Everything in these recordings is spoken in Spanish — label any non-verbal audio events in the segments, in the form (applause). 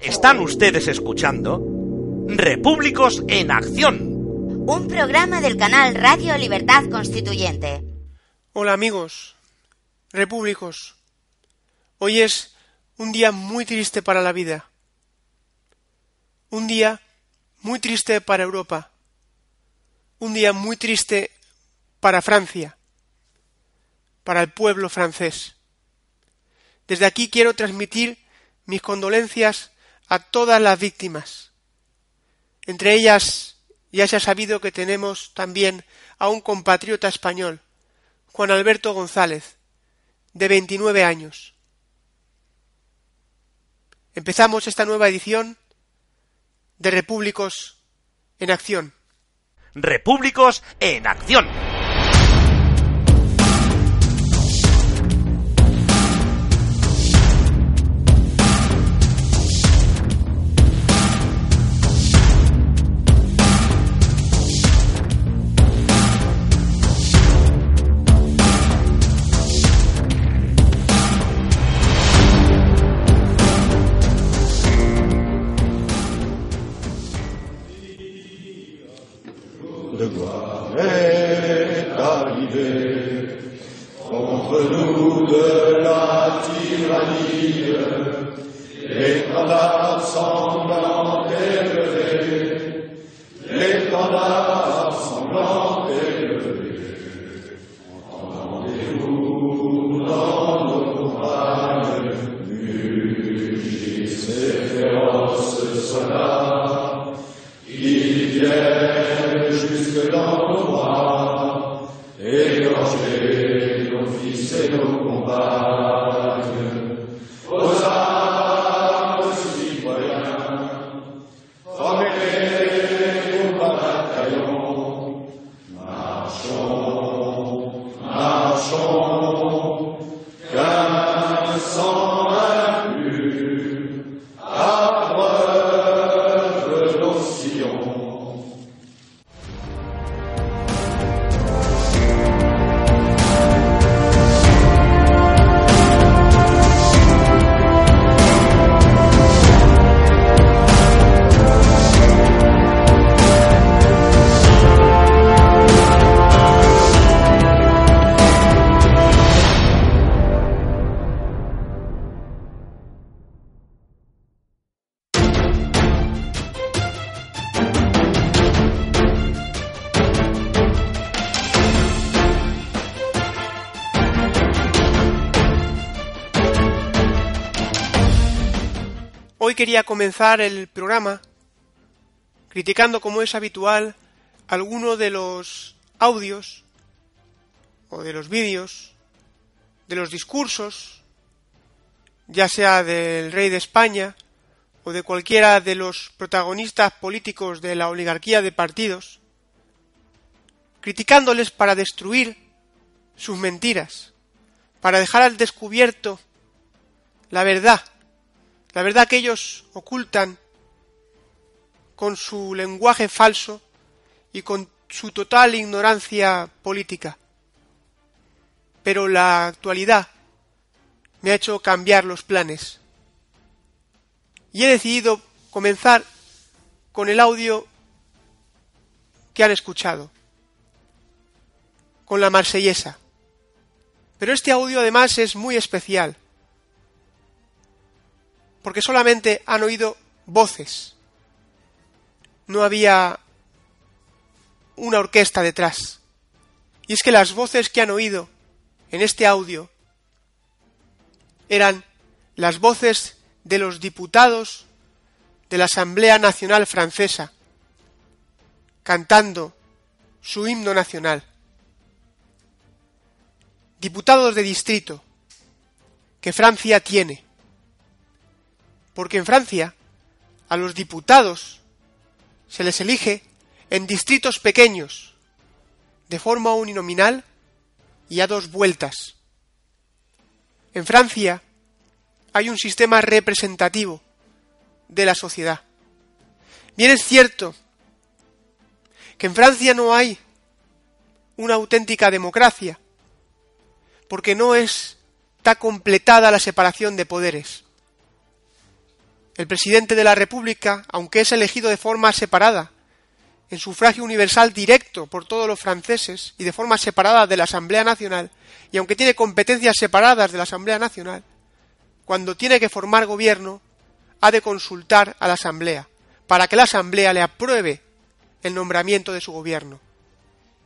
Están ustedes escuchando Repúblicos en Acción. Un programa del canal Radio Libertad Constituyente. Hola amigos, repúblicos. Hoy es un día muy triste para la vida. Un día muy triste para Europa. Un día muy triste para Francia, para el pueblo francés. Desde aquí quiero transmitir mis condolencias a todas las víctimas. Entre ellas ya se ha sabido que tenemos también a un compatriota español, Juan Alberto González, de 29 años. Empezamos esta nueva edición de Repúblicos en Acción. Repúblicos en Acción. De la tyrannie. L'étendard sanglant élevé, l'étendard sanglant élevé. Entendez-vous dans nos campagnes, mugissez féroces soldats, ils viennent jusque dans nos bras, égorger nos fils et nos quería comenzar el programa criticando, como es habitual, alguno de los audios o de los vídeos, de los discursos, ya sea del rey de España o de cualquiera de los protagonistas políticos de la oligarquía de partidos, criticándoles para destruir sus mentiras, para dejar al descubierto la verdad la verdad que ellos ocultan con su lenguaje falso y con su total ignorancia política. Pero la actualidad me ha hecho cambiar los planes. Y he decidido comenzar con el audio que han escuchado, con la marsellesa. Pero este audio además es muy especial porque solamente han oído voces. No había una orquesta detrás. Y es que las voces que han oído en este audio eran las voces de los diputados de la Asamblea Nacional Francesa, cantando su himno nacional. Diputados de distrito que Francia tiene porque en Francia a los diputados se les elige en distritos pequeños, de forma uninominal y a dos vueltas. En Francia hay un sistema representativo de la sociedad. Bien es cierto que en Francia no hay una auténtica democracia, porque no está completada la separación de poderes. El presidente de la República, aunque es elegido de forma separada, en sufragio universal directo por todos los franceses y de forma separada de la Asamblea Nacional, y aunque tiene competencias separadas de la Asamblea Nacional, cuando tiene que formar gobierno, ha de consultar a la Asamblea, para que la Asamblea le apruebe el nombramiento de su gobierno.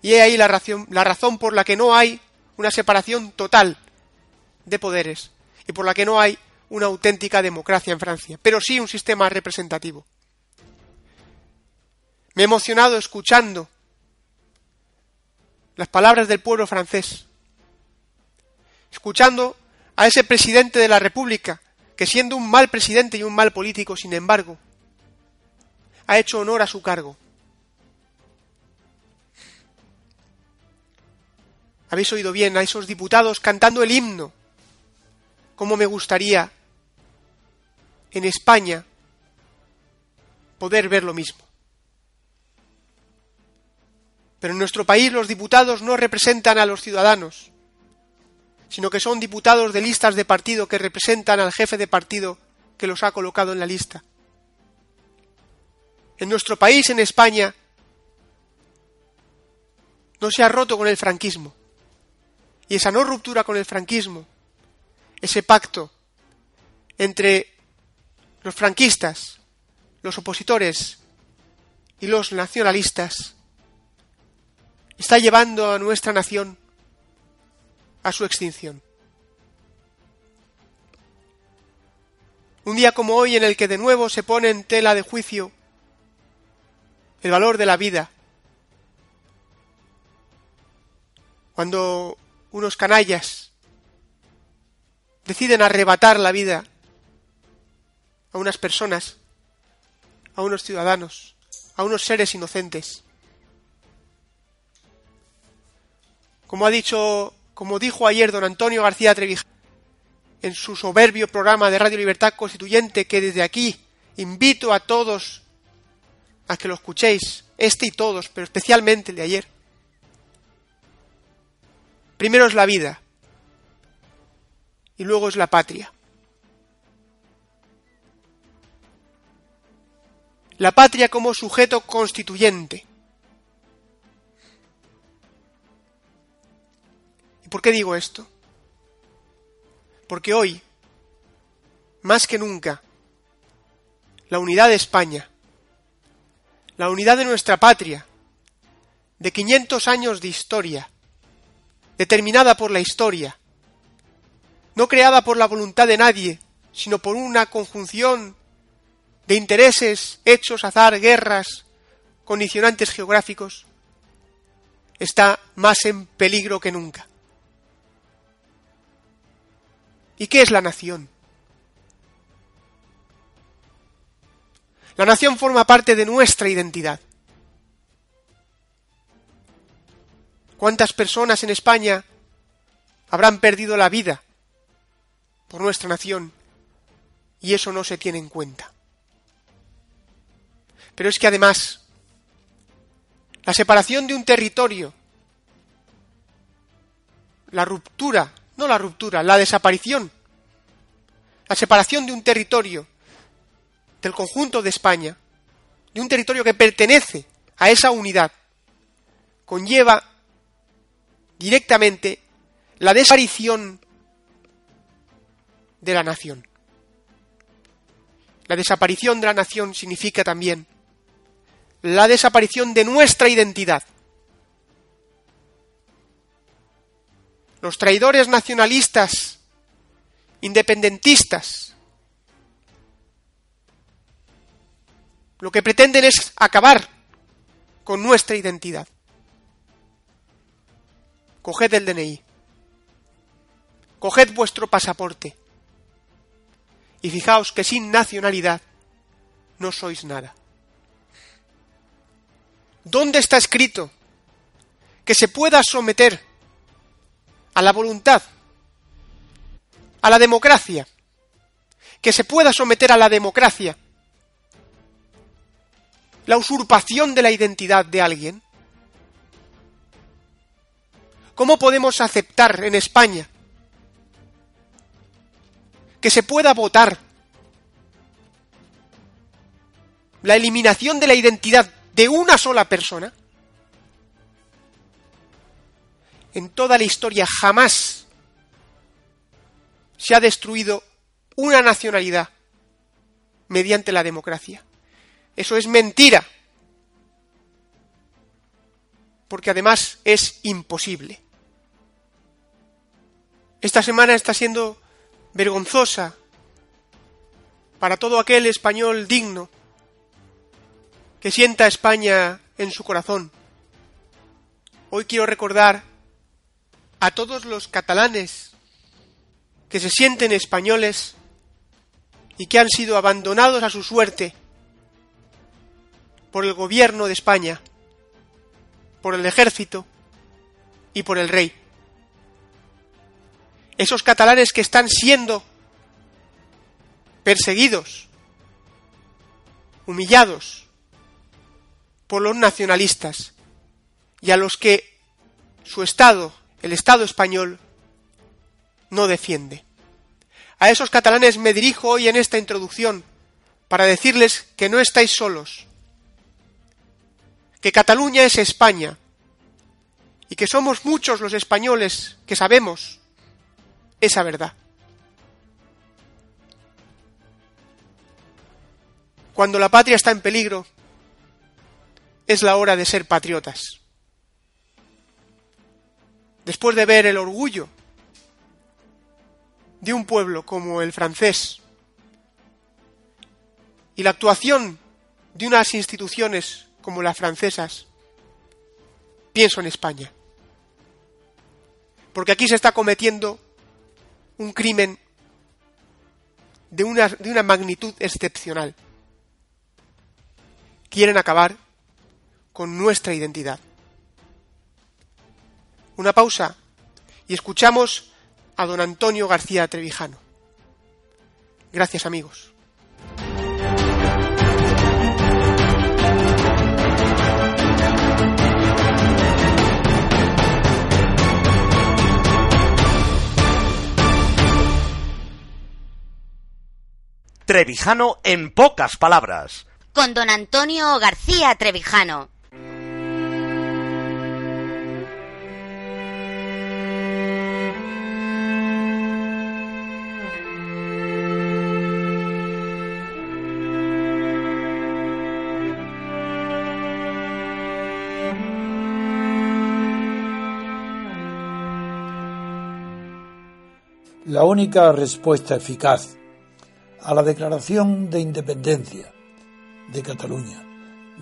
Y he ahí la razón, la razón por la que no hay una separación total de poderes y por la que no hay una auténtica democracia en Francia, pero sí un sistema representativo. Me he emocionado escuchando las palabras del pueblo francés, escuchando a ese presidente de la República, que siendo un mal presidente y un mal político, sin embargo, ha hecho honor a su cargo. Habéis oído bien a esos diputados cantando el himno. Cómo me gustaría en España poder ver lo mismo. Pero en nuestro país los diputados no representan a los ciudadanos, sino que son diputados de listas de partido que representan al jefe de partido que los ha colocado en la lista. En nuestro país, en España, no se ha roto con el franquismo. Y esa no ruptura con el franquismo, ese pacto entre los franquistas, los opositores y los nacionalistas, está llevando a nuestra nación a su extinción. Un día como hoy en el que de nuevo se pone en tela de juicio el valor de la vida, cuando unos canallas deciden arrebatar la vida a unas personas, a unos ciudadanos, a unos seres inocentes. Como ha dicho como dijo ayer don Antonio García Trevijano en su soberbio programa de Radio Libertad Constituyente, que desde aquí invito a todos a que lo escuchéis, este y todos, pero especialmente el de ayer. Primero es la vida y luego es la patria. La patria como sujeto constituyente. ¿Por qué digo esto? Porque hoy, más que nunca, la unidad de España, la unidad de nuestra patria, de 500 años de historia, determinada por la historia, no creada por la voluntad de nadie, sino por una conjunción de intereses, hechos, azar, guerras, condicionantes geográficos, está más en peligro que nunca. ¿Y qué es la nación? La nación forma parte de nuestra identidad. ¿Cuántas personas en España habrán perdido la vida por nuestra nación y eso no se tiene en cuenta? Pero es que además la separación de un territorio, la ruptura no la ruptura, la desaparición, la separación de un territorio del conjunto de España, de un territorio que pertenece a esa unidad, conlleva directamente la desaparición de la nación. La desaparición de la nación significa también la desaparición de nuestra identidad, los traidores nacionalistas, independentistas, lo que pretenden es acabar con nuestra identidad. Coged el DNI, coged vuestro pasaporte y fijaos que sin nacionalidad no sois nada. ¿Dónde está escrito que se pueda someter a la voluntad, a la democracia, que se pueda someter a la democracia la usurpación de la identidad de alguien? ¿Cómo podemos aceptar en España que se pueda votar la eliminación de la identidad de una sola persona, en toda la historia jamás se ha destruido una nacionalidad mediante la democracia. Eso es mentira. Porque además es imposible. Esta semana está siendo vergonzosa para todo aquel español digno que sienta España en su corazón. Hoy quiero recordar a todos los catalanes que se sienten españoles y que han sido abandonados a su suerte por el gobierno de España, por el ejército y por el rey. Esos catalanes que están siendo perseguidos, humillados por los nacionalistas y a los que su Estado, el Estado español, no defiende. A esos catalanes me dirijo hoy en esta introducción para decirles que no estáis solos, que Cataluña es España y que somos muchos los españoles que sabemos esa verdad. Cuando la patria está en peligro, es la hora de ser patriotas. Después de ver el orgullo de un pueblo como el francés y la actuación de unas instituciones como las francesas, pienso en España. Porque aquí se está cometiendo un crimen de una, de una magnitud excepcional. Quieren acabar con nuestra identidad. Una pausa y escuchamos a don Antonio García Trevijano. Gracias amigos. Trevijano en pocas palabras. Con don Antonio García Trevijano. La única respuesta eficaz a la declaración de independencia de Cataluña,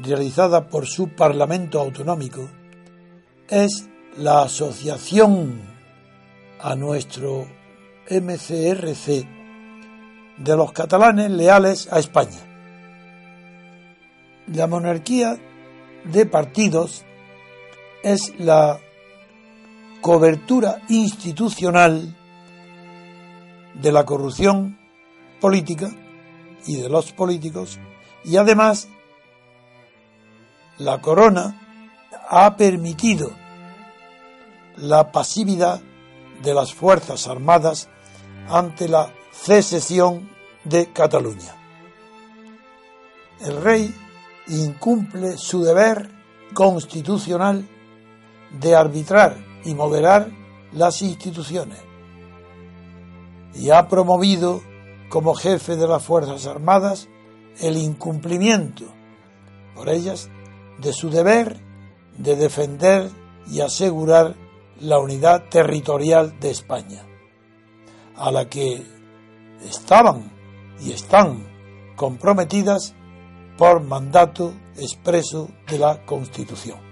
realizada por su Parlamento Autonómico, es la asociación a nuestro MCRC de los catalanes leales a España. La monarquía de partidos es la cobertura institucional de la corrupción política y de los políticos y además la corona ha permitido la pasividad de las Fuerzas Armadas ante la secesión de Cataluña. El rey incumple su deber constitucional de arbitrar y moderar las instituciones y ha promovido como jefe de las Fuerzas Armadas el incumplimiento por ellas de su deber de defender y asegurar la unidad territorial de España, a la que estaban y están comprometidas por mandato expreso de la Constitución.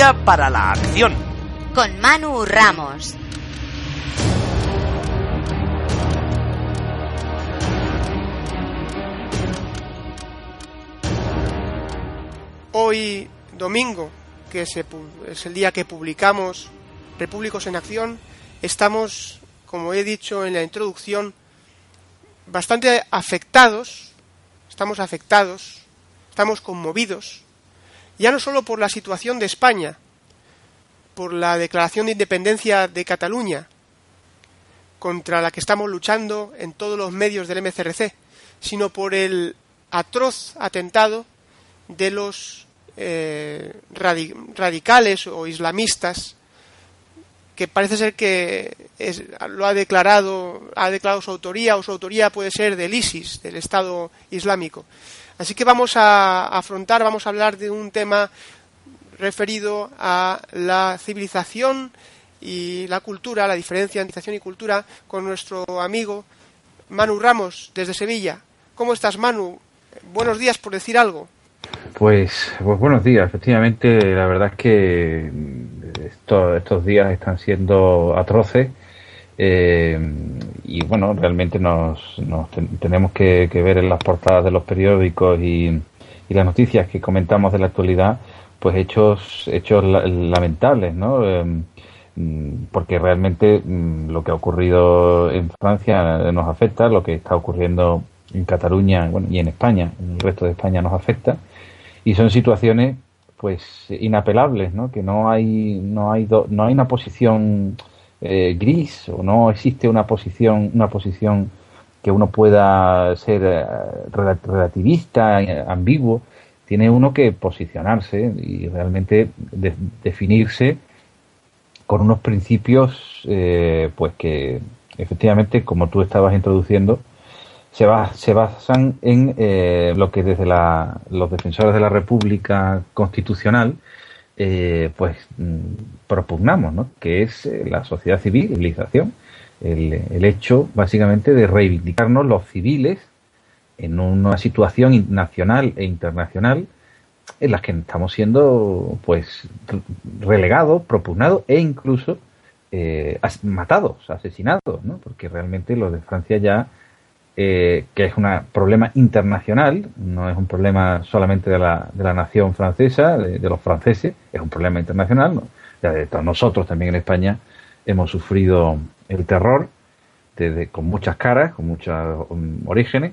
Para la acción. con Manu Ramos. Hoy, domingo, que es el día que publicamos Repúblicos en Acción, estamos, como he dicho en la introducción, bastante afectados, estamos afectados, estamos conmovidos, ya no solo por la situación de España, por la declaración de independencia de Cataluña, contra la que estamos luchando en todos los medios del MCRC, sino por el atroz atentado de los eh, radi- radicales o islamistas que parece ser que es- lo ha declarado ha declarado su autoría o su autoría puede ser del ISIS del Estado Islámico así que vamos a afrontar vamos a hablar de un tema referido a la civilización y la cultura la diferencia entre civilización y cultura con nuestro amigo Manu Ramos desde Sevilla. Cómo estás Manu buenos días por decir algo. Pues, pues buenos días. Efectivamente, la verdad es que mm, esto- estos días están siendo atroces eh, y bueno, realmente nos, nos ten- tenemos que, ver en las portadas de los periódicos y, y las noticias que comentamos de la actualidad, pues hechos hechos la- lamentables, ¿no? Eh, mm, porque realmente mm, lo que ha ocurrido en Francia nos afecta, lo que está ocurriendo en Cataluña bueno, y en España, en el resto de España nos afecta y son situaciones pues inapelables no que no hay no hay do- no hay una posición eh, gris o no existe una posición una posición que uno pueda ser eh, rela- relativista eh, ambiguo tiene uno que posicionarse y realmente de- definirse con unos principios eh, pues que efectivamente como tú estabas introduciendo se, se basan en eh, lo que desde la, los defensores de la República Constitucional eh, pues mm, propugnamos, ¿no? que es eh, la sociedad civil, civilización, el, hecho básicamente de reivindicarnos los civiles en una situación nacional e internacional en las que estamos siendo pues re- relegados, propugnados e incluso eh, matados, asesinados, ¿no? porque realmente lo de Francia ya eh, que es un problema internacional, no es un problema solamente de la, de la nación francesa, de, los franceses, es un problema internacional. Ya de nosotros también en España hemos sufrido el terror desde, con muchas caras, con muchos um, orígenes,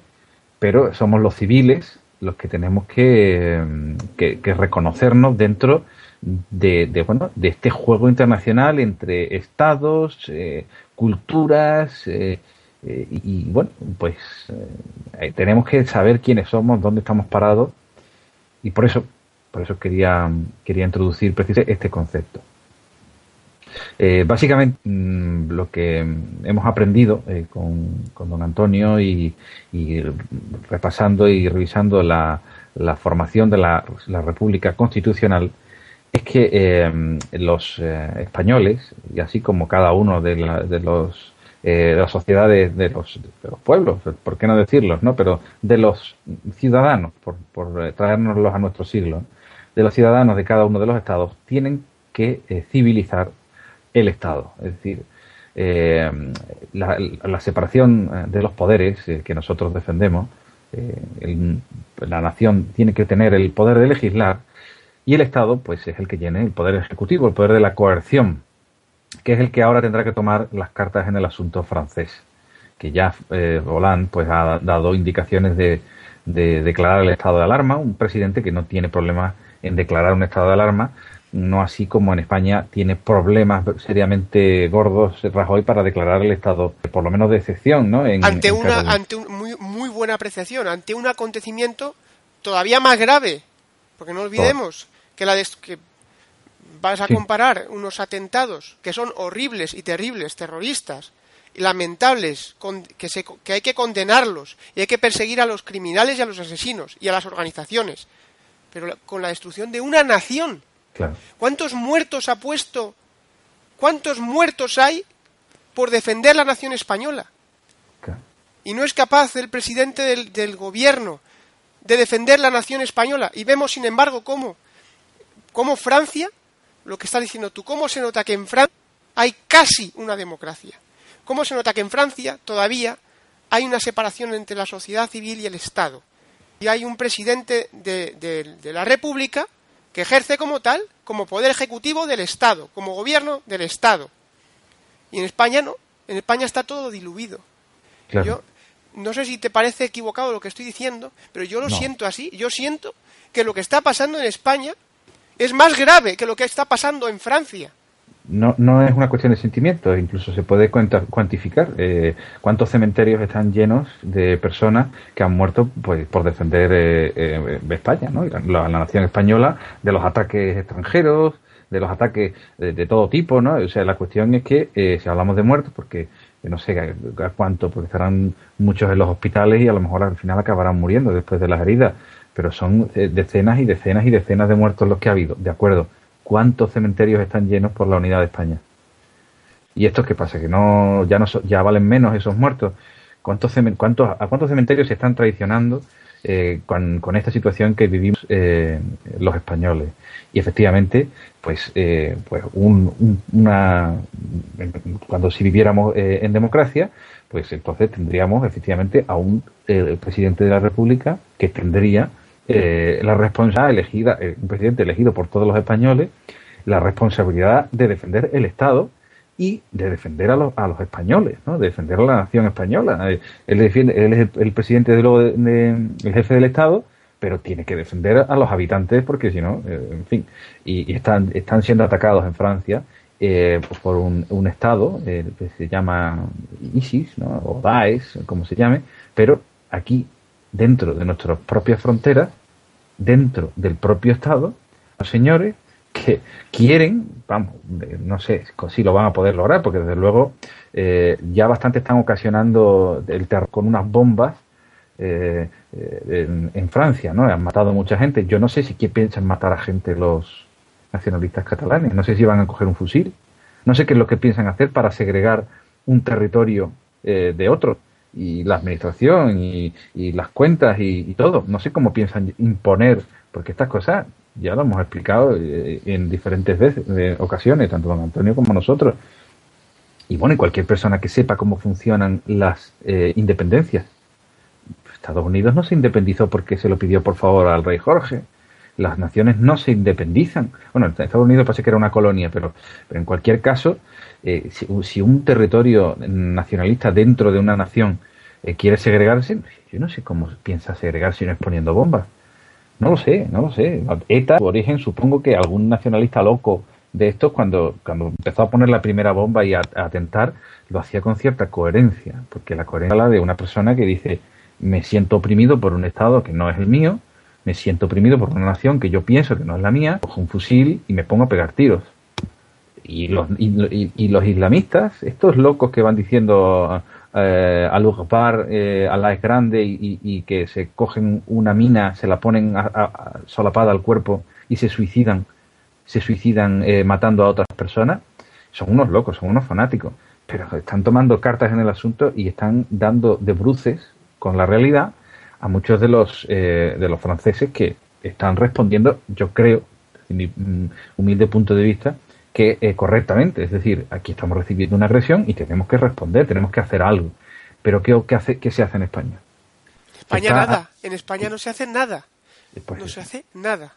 pero somos los civiles los que tenemos que, que- reconocernos dentro de, de, bueno, de este juego internacional entre estados, eh, culturas, eh, eh, y, y, bueno, pues eh, tenemos que saber quiénes somos, dónde estamos parados y por eso, por eso quería, quería introducir precisamente este concepto. Eh, básicamente mm, lo que hemos aprendido eh, con, con don Antonio y, repasando y revisando la, la formación de la, la República Constitucional es que eh, los eh, españoles, y así como cada uno de, la- de los eh, de las sociedades de los, de los pueblos, por qué no decirlos, ¿no? Pero de los ciudadanos, por, por eh, traérnoslos a nuestro siglo, de los ciudadanos de cada uno de los estados, tienen que eh, civilizar el Estado. Es decir, eh, la, la separación eh, de los poderes que nosotros defendemos, el- la nación tiene que tener el poder de legislar y el Estado, pues, es el que tiene el poder ejecutivo, el poder de la coerción, que es el que ahora tendrá que tomar las cartas en el asunto francés, que ya eh, Hollande pues ha dado indicaciones de, de declarar el estado de alarma, un presidente que no tiene problemas en declarar un estado de alarma, no así como en España tiene problemas seriamente gordos Rajoy para declarar el estado, por lo menos de excepción, ¿no? En, ante en una Cataluña. ante un, muy muy buena apreciación ante un acontecimiento todavía más grave porque no olvidemos que la des- que vas a Sí. comparar unos atentados que son horribles y terribles terroristas lamentables con- que se que hay que condenarlos y hay que perseguir a los criminales y a los asesinos y a las organizaciones pero la- con la destrucción de una nación Claro. ¿Cuántos muertos ha puesto? ¿Cuántos muertos hay por defender la nación española? claro. Y no es capaz el presidente del, del gobierno de defender la nación española. Y vemos, sin embargo, cómo, cómo Francia lo que estás diciendo tú. ¿Cómo se nota que en Francia hay casi una democracia? ¿Cómo se nota que en Francia todavía hay una separación entre la sociedad civil y el Estado? Y hay un presidente de, de- de la República que ejerce como tal, como poder ejecutivo del Estado, como gobierno del Estado. Y en España no. En España está todo diluido. Claro. Yo no sé si te parece equivocado lo que estoy diciendo, pero yo lo No. siento así. Yo siento que lo que está pasando en España es más grave que lo que está pasando en Francia. No, no es una cuestión de sentimientos, incluso se puede cuantificar eh, cuántos cementerios están llenos de personas que han muerto pues, por defender eh, eh, España, ¿no? La, nación española de los ataques extranjeros, de los ataques de, de todo tipo, ¿no? O sea, la cuestión es que eh, si hablamos de muertos, porque eh, no sé a, a cuánto, porque estarán muchos en los hospitales y a lo mejor al final acabarán muriendo después de las heridas, pero son eh, decenas y decenas y decenas de muertos los que ha habido, de acuerdo. ¿Cuántos cementerios están llenos por la unidad de España? ¿Y esto qué pasa? ¿Que no ya no ya valen menos esos muertos? ¿Cuántos, ¿A cuántos cementerios se están traicionando eh, con, esta situación que vivimos eh, los españoles? Y efectivamente, pues, eh, pues un- un- una, cuando si viviéramos en democracia, pues entonces tendríamos efectivamente a un presidente de la República que tendría eh, la responsabilidad elegida, eh, un presidente elegido por todos los españoles, la responsabilidad de defender el Estado y de defender a los, a los españoles, ¿no? de defender a la nación española. Eh, Él, defiende, él es el, presidente, de, luego de- el jefe del Estado, pero tiene que defender a los habitantes porque si no, eh, en fin, y, y están, están siendo atacados en Francia eh, pues por un, un Estado eh, que se llama ISIS, ¿no? o Daesh, como se llame, pero aquí, dentro de nuestras propias fronteras, dentro del propio Estado, los señores que quieren, vamos, eh, no sé si lo van a poder lograr, porque desde luego eh, ya bastante están ocasionando el terror con unas bombas eh, eh, en, Francia, ¿no? Han matado mucha gente. Yo no sé si que piensan matar a gente los nacionalistas catalanes. No sé si van a coger un fusil. No sé qué es lo que piensan hacer para segregar un territorio eh, de otro. Y la administración y, y las cuentas y, y todo. No sé cómo piensan imponer, porque estas cosas ya lo hemos explicado eh, en diferentes veces, eh, ocasiones, tanto don Antonio como nosotros. Y bueno, y cualquier persona que sepa cómo funcionan las eh, independencias. Estados Unidos no se independizó porque se lo pidió por favor al rey Jorge. Las naciones no se independizan. Bueno, Estados Unidos parece que era una colonia, pero, pero en cualquier caso, eh, si, si, un territorio nacionalista dentro de una nación eh, quiere segregarse, yo no sé cómo piensa segregarse si no es poniendo bombas. No lo sé, no lo sé. ETA, su origen, supongo que algún nacionalista loco de estos, cuando, cuando empezó a poner la primera bomba y a, a atentar, lo hacía con cierta coherencia, porque la coherencia habla de una persona que dice, me siento oprimido por un Estado que no es el mío, me siento oprimido por una nación que yo pienso que no es la mía, cojo un fusil y me pongo a pegar tiros. Y los, y, y, los islamistas, estos locos que van diciendo eh, al Akbar, eh, Allah es grande y, que se cogen una mina, se la ponen a, a, solapada al cuerpo y se suicidan, se suicidan eh, matando a otras personas, son unos locos, son unos fanáticos, pero están tomando cartas en el asunto y están dando de bruces con la realidad a muchos de los eh, de los franceses que están respondiendo, yo creo, desde mi humilde punto de vista, que eh, correctamente. Es decir, aquí estamos recibiendo una agresión y tenemos que responder, tenemos que hacer algo. Pero ¿qué, qué, hace, qué se hace en España? España Está, nada. En España no se hace nada. Pues no es, se hace nada.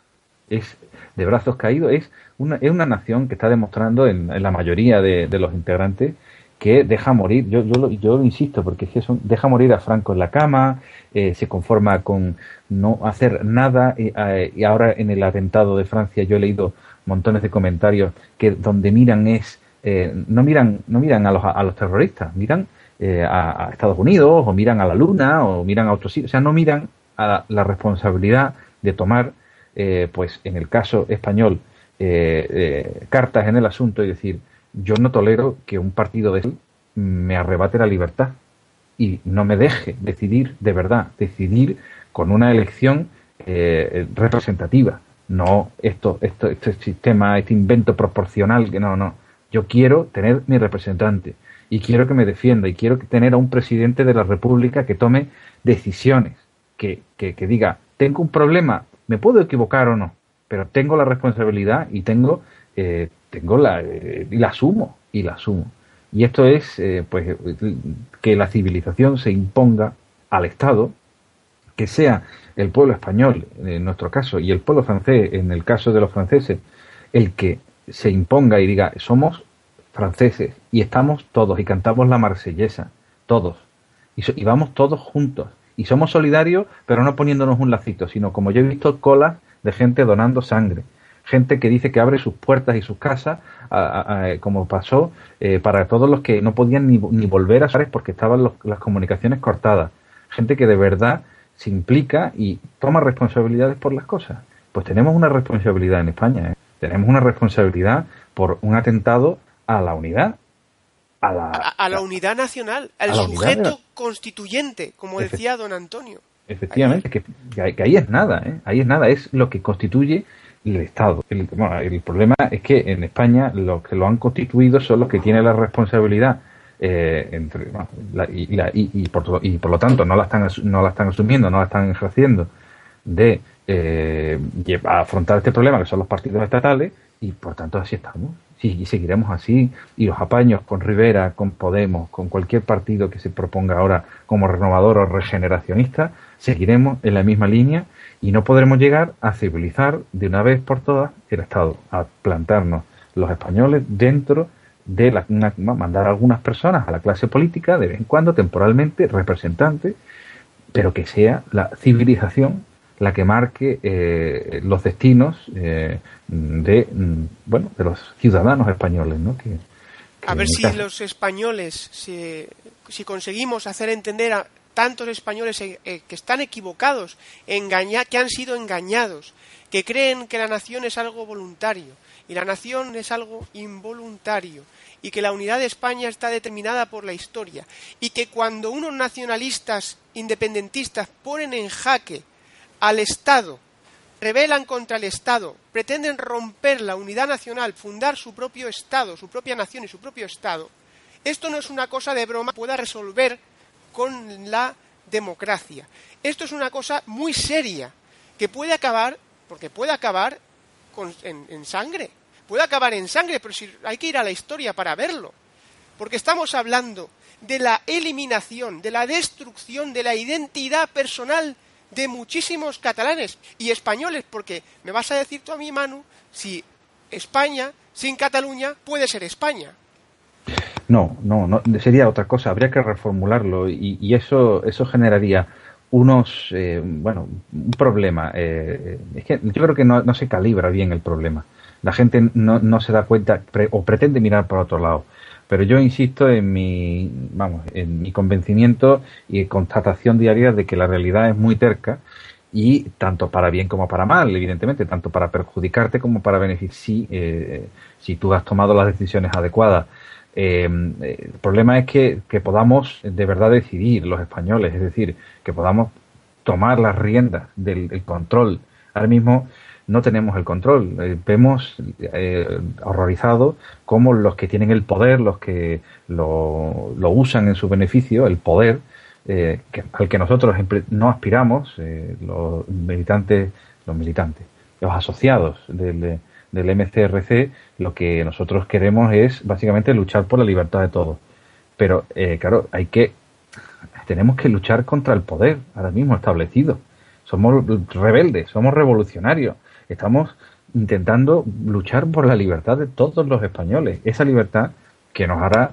Es de brazos caídos. Es una, es una nación que está demostrando en, en la mayoría de, de, los integrantes que deja morir, yo, yo, lo, yo insisto, porque es que son, deja morir a Franco en la cama, eh, se conforma con no hacer nada, y, y, ahora en el atentado de Francia yo he leído montones de comentarios que donde miran es, eh, no miran, no miran a los, a los terroristas, miran eh, a, Estados Unidos, o miran a la Luna, o miran a otros sitios, o sea, no miran a la, responsabilidad de tomar, eh, pues en el caso español, cartas en el asunto y decir, yo no tolero que un partido de me arrebate la libertad y no me deje decidir de verdad, decidir con una elección eh, representativa, no esto, esto, este sistema, este invento proporcional, que no, no. Yo quiero tener mi representante y quiero que me defienda y quiero tener a un presidente de la República que tome decisiones, que, que, que diga, tengo un problema, me puedo equivocar o no, pero tengo la responsabilidad y tengo eh, tengo la, eh, y la asumo, y la asumo. Y esto es, eh, pues, que la civilización se imponga al Estado, que sea el pueblo español, en nuestro caso, y el pueblo francés, en el caso de los franceses, el que se imponga y diga, somos franceses y estamos todos y cantamos la marsellesa, todos, y, y vamos todos juntos, y somos solidarios, pero no poniéndonos un lacito, sino como yo he visto colas de gente donando sangre, gente que dice que abre sus puertas y sus casas, como pasó, eh, para todos los que no podían ni, ni volver a salir porque estaban las comunicaciones cortadas. Gente que de verdad se implica y toma responsabilidades por las cosas. Pues tenemos una responsabilidad en España. ¿eh? Tenemos una responsabilidad por un atentado a la unidad. A la, a, la unidad nacional, al sujeto constituyente, como decía don Antonio. Efectivamente, que, que, ahí es nada, ¿eh? ahí es nada, es lo que constituye el Estado. El, problema es que en España los que lo han constituido son los que tienen la responsabilidad eh, entre, y, y, por, y, por, lo tanto no la están no la están asumiendo, no la están ejerciendo de eh, afrontar este problema que son los partidos estatales y por tanto así estamos y seguiremos así y los apaños con Rivera, con Podemos, con cualquier partido que se proponga ahora como renovador o regeneracionista, seguiremos en la misma línea y no podremos llegar a civilizar de una vez por todas el Estado, a plantarnos los españoles dentro de la, mandar a algunas personas a la clase política de vez en cuando, temporalmente, representantes, pero que sea la civilización la que marque eh, los destinos eh, de mm, bueno de los ciudadanos españoles, ¿no? Que, a ver si los españoles, si, si conseguimos hacer entender a, tantos españoles eh, que están equivocados, que han sido engañados, que creen que la nación es algo voluntario y la nación es algo involuntario y que la unidad de España está determinada por la historia y que cuando unos nacionalistas independentistas ponen en jaque al Estado, rebelan contra el Estado, pretenden romper la unidad nacional, fundar su propio Estado, su propia nación y su propio Estado, esto no es una cosa de broma, pueda resolver con la democracia. Esto es una cosa muy seria que puede acabar, porque puede acabar en, sangre, puede acabar en sangre, pero si, hay que ir a la historia para verlo, porque estamos hablando de la eliminación, de la destrucción de la identidad personal de muchísimos catalanes y españoles, porque me vas a decir tú a mí, Manu, si España sin Cataluña puede ser España. No, no, no, sería otra cosa. Habría que reformularlo y, eso, eso generaría unos, eh, bueno, un problema. Eh, es que yo creo que no, se calibra bien el problema. La gente no, no se da cuenta o pretende mirar por otro lado. Pero yo insisto en mi, vamos, en mi convencimiento y constatación diaria de que la realidad es muy terca y tanto para bien como para mal, evidentemente, tanto para perjudicarte como para beneficiar si, eh, si tú has tomado las decisiones adecuadas. Em, eh, el problema es que, podamos de verdad decidir los españoles, es decir, que podamos tomar las riendas del, control. Ahora mismo no tenemos el control. Eh, vemos eh, horrorizado cómo los que tienen el poder, los que lo, usan en su beneficio, el poder, eh, que, al que nosotros no aspiramos, los militantes, los militantes, los asociados del, del MCRC, lo que nosotros queremos es básicamente luchar por la libertad de todos. Pero, eh, claro, hay que, tenemos que luchar contra el poder ahora mismo establecido. Somos rebeldes, somos revolucionarios. Estamos intentando luchar por la libertad de todos los españoles. Esa libertad que nos hará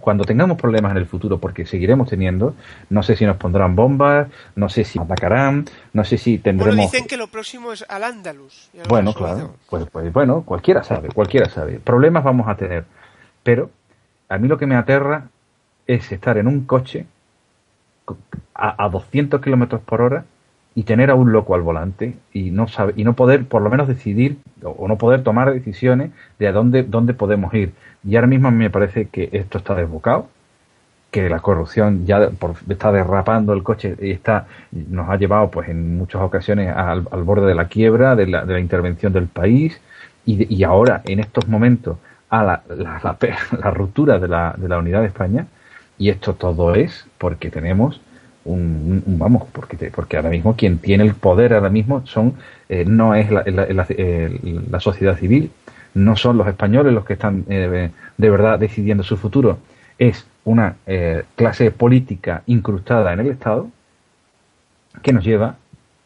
cuando tengamos problemas en el futuro, porque seguiremos teniendo, no sé si nos pondrán bombas, no sé si atacarán, no sé si tendremos... Bueno, dicen que lo próximo es al Andalus. Bueno, claro, pues, pues bueno, cualquiera sabe, cualquiera sabe. Problemas vamos a tener, pero a mí lo que me aterra es estar en un coche a, a 200 kilómetros por hora y tener a un loco al volante y no sabe, y no poder por lo menos decidir o, no poder tomar decisiones de a dónde, dónde podemos ir. Y ahora mismo me parece que esto está desbocado, que la corrupción ya está derrapando el coche y está nos ha llevado pues en muchas ocasiones al, borde de la quiebra, de la, de la intervención del país y, y, ahora en estos momentos a la, la, (laughs) la ruptura de la, de la unidad de España y esto todo es porque tenemos un, vamos, porque, porque ahora mismo quien tiene el poder ahora mismo son eh, no es la, la, sociedad civil, no son los españoles los que están eh, de verdad decidiendo su futuro, es una eh, clase política incrustada en el Estado que nos lleva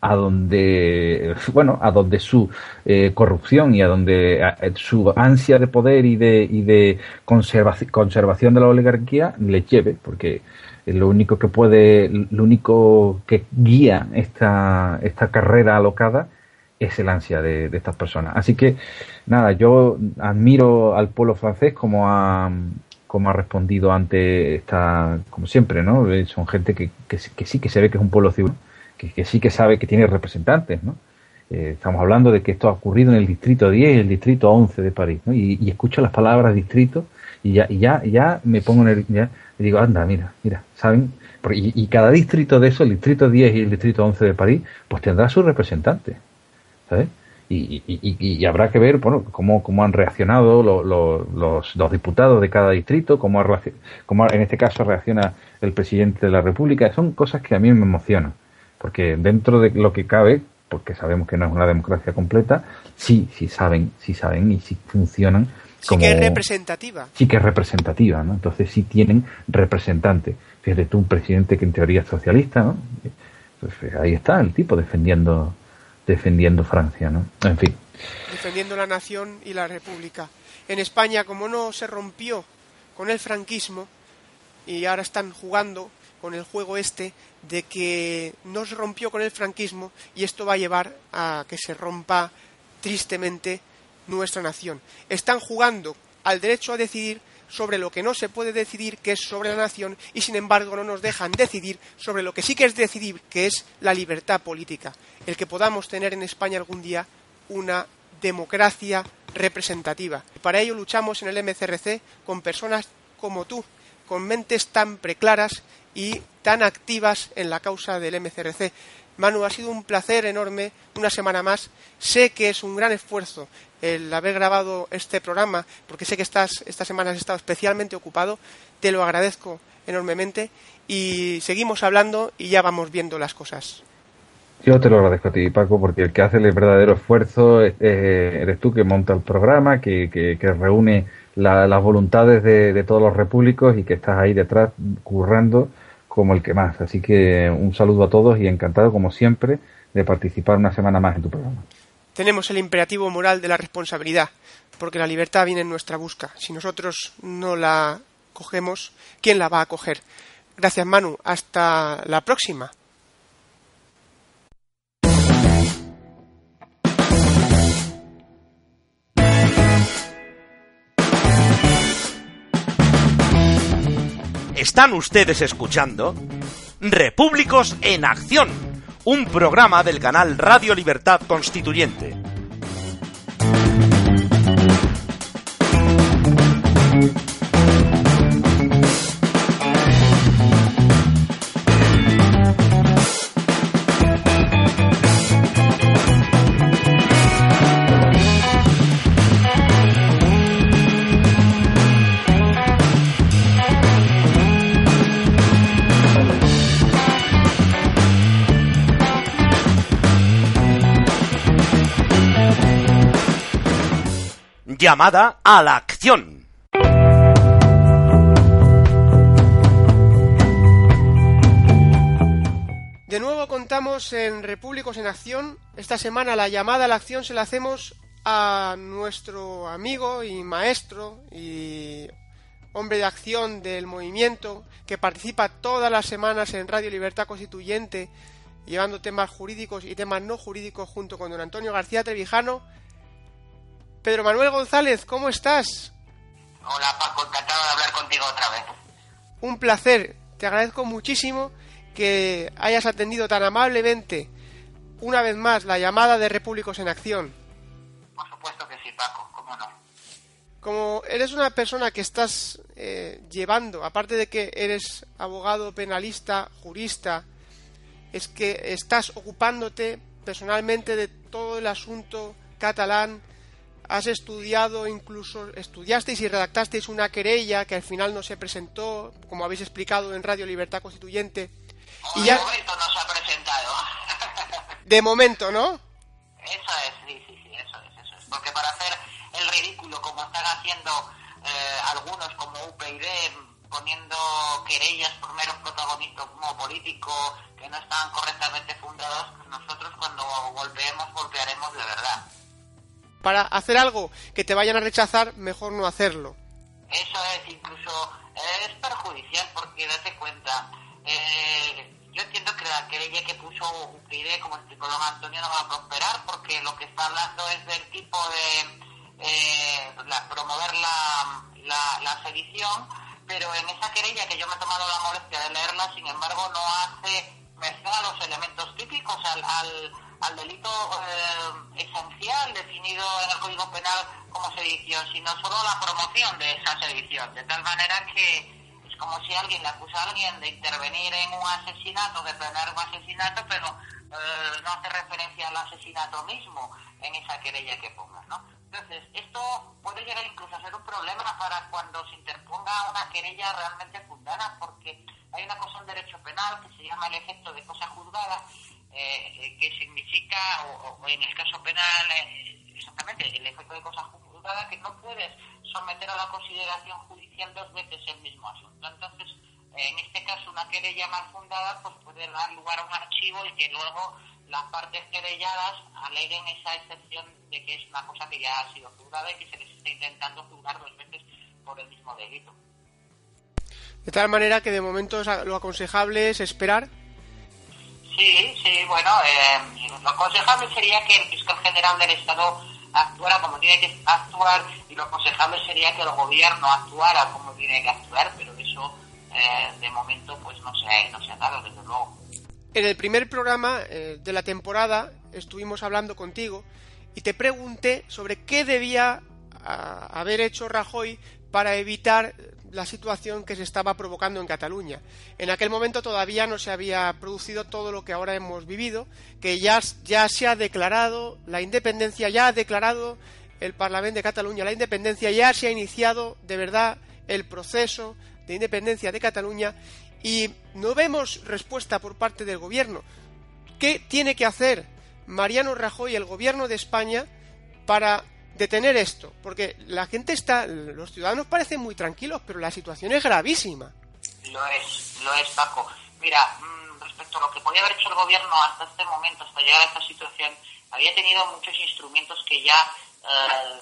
a donde bueno a donde su eh, corrupción y a donde su ansia de poder y de y de conservación de la oligarquía le lleve porque lo único que puede lo único que guía esta esta carrera alocada es el ansia de, estas personas así que nada yo admiro al pueblo francés como ha como ha respondido ante esta como siempre no son gente que, que, que sí que se ve que es un pueblo civil que, sí que sabe que tiene representantes, ¿no? Eh, estamos hablando de que esto ha ocurrido en el distrito 10 y el distrito 11 de París, ¿no? Y, escucho las palabras distrito y ya, y ya, ya me pongo en el, ya, y digo, anda, mira, mira, ¿saben? y, cada distrito de eso, el distrito 10 y el distrito 11 de París, pues tendrá su representante, ¿sabes? Y, y, habrá que ver bueno, cómo, cómo han reaccionado los, los, diputados de cada distrito, cómo, cómo en este caso reacciona el presidente de la República. Son cosas que a mí me emocionan porque dentro de lo que cabe, porque sabemos que no es una democracia completa, sí, sí saben, sí saben y sí funcionan. Sí que es representativa. Sí que es representativa, ¿no? Entonces sí tienen representantes. Fíjate tú, un presidente que en teoría es socialista, ¿no? Pues eh, ahí está el tipo defendiendo, defendiendo Francia, ¿no? En fin. Defendiendo la nación y la república. En España, como no se rompió con el franquismo, y ahora están jugando con el juego este de que no se rompió con el franquismo y esto va a llevar a que se rompa tristemente nuestra nación. Están jugando al derecho a decidir sobre lo que no se puede decidir, que es sobre la nación, y sin embargo no nos dejan decidir sobre lo que sí que es decidir, que es la libertad política, el que podamos tener en España algún día una democracia representativa. Para ello luchamos en el MCRC con personas como tú, con mentes tan preclaras y tan activas en la causa del MCRC. Manu, ha sido un placer enorme una semana más. Sé que es un gran esfuerzo el haber grabado este programa, porque sé que estás, esta semana has estado especialmente ocupado. Te lo agradezco enormemente y seguimos hablando y ya vamos viendo las cosas. Yo te lo agradezco a ti, Paco, porque el que hace el verdadero esfuerzo eres tú que monta el programa, que, que, reúne las voluntades de, todos los repúblicos y que estás ahí detrás currando como el que más. Así que un saludo a todos y encantado, como siempre, de participar una semana más en tu programa. Tenemos el imperativo moral de la responsabilidad, porque la libertad viene en nuestra busca. Si nosotros no la cogemos, ¿quién la va a coger? Gracias, Manu. Hasta la próxima. Están ustedes escuchando Repúblicos en Acción, un programa del canal Radio Libertad Constituyente. Llamada a la acción. De nuevo contamos en Repúblicos en Acción. Esta semana la llamada a la acción se la hacemos a nuestro amigo y maestro y hombre de acción del movimiento que participa todas las semanas en Radio Libertad Constituyente llevando temas jurídicos y temas no jurídicos junto con don Antonio García Trevijano Pedro Manuel González, ¿cómo estás? Hola Paco, encantado de hablar contigo otra vez. Un placer, te agradezco muchísimo que hayas atendido tan amablemente una vez más la llamada de Repúblicos en Acción. Por supuesto que sí, Paco, cómo no. Como eres una persona que estás eh, llevando, aparte de que eres abogado, penalista, jurista, es que estás ocupándote personalmente de todo el asunto catalán has estudiado, incluso estudiasteis y redactasteis una querella que al final no se presentó, como habéis explicado en Radio Libertad Constituyente. y ya... De momento no se ha presentado. (laughs) de momento, ¿no? Eso es, sí, sí, sí, eso es, eso es. Porque para hacer el ridículo como están haciendo eh, algunos como UPyD, poniendo querellas por meros protagonismo político que no están correctamente fundados, nosotros cuando golpeemos, golpearemos de verdad. Para hacer algo que te vayan a rechazar, mejor no hacerlo. Eso es, incluso eh, es perjudicial porque date cuenta, eh, yo entiendo que la querella que puso UPyD, como explicó don Antonio, no va a prosperar porque lo que está hablando es del tipo de eh, la- promover la, la, la sedición, pero en esa querella que yo me he tomado la molestia de leerla, sin embargo, no hace mención a los elementos típicos, al, al, al delito eh, esencial definido en el Código Penal como sedición, sino solo la promoción de esa sedición, de tal manera que es como si alguien le acusa a alguien de intervenir en un asesinato, de planear un asesinato, pero eh, no hace referencia al asesinato mismo en esa querella que ponga, ¿no? Entonces, esto puede llegar incluso a ser un problema para cuando se interponga una querella realmente fundada, porque hay una cosa en derecho penal que se llama el efecto de cosa juzgada, eh, eh, que significa, o, en el caso penal, eh, exactamente, el efecto de cosa juzgada, que no puedes someter a la consideración judicial dos veces el mismo asunto. Entonces, en este caso, una querella mal fundada pues puede dar lugar a un archivo y que luego las partes querelladas aleguen esa excepción de que es una cosa que ya ha sido juzgada y que se les está intentando juzgar dos veces por el mismo delito. De tal manera que de momento lo aconsejable es esperar. Sí, sí, bueno, eh, lo aconsejable sería que el fiscal general del Estado actuara como tiene que actuar y lo aconsejable sería que el gobierno actuara como tiene que actuar, pero eso eh, de momento pues no se, no se ha dado, desde luego. En el primer programa eh, de la temporada estuvimos hablando contigo y te pregunté sobre qué debía ah, haber hecho Rajoy para evitar la situación que se estaba provocando en Cataluña. En aquel momento todavía no se había producido todo lo que ahora hemos vivido, que ya, se ha declarado la independencia, ya ha declarado el Parlamento de Cataluña la independencia, ya se ha iniciado de verdad el proceso de independencia de Cataluña y no vemos respuesta por parte del gobierno. ¿Qué tiene que hacer Mariano Rajoy el gobierno de España para detener esto? Porque la gente está, los ciudadanos parecen muy tranquilos, pero la situación es gravísima. Lo es, lo es, Paco. Mira, mm, respecto a lo que podía haber hecho el gobierno hasta este momento, hasta llegar a esta situación, había tenido muchos instrumentos que ya eh,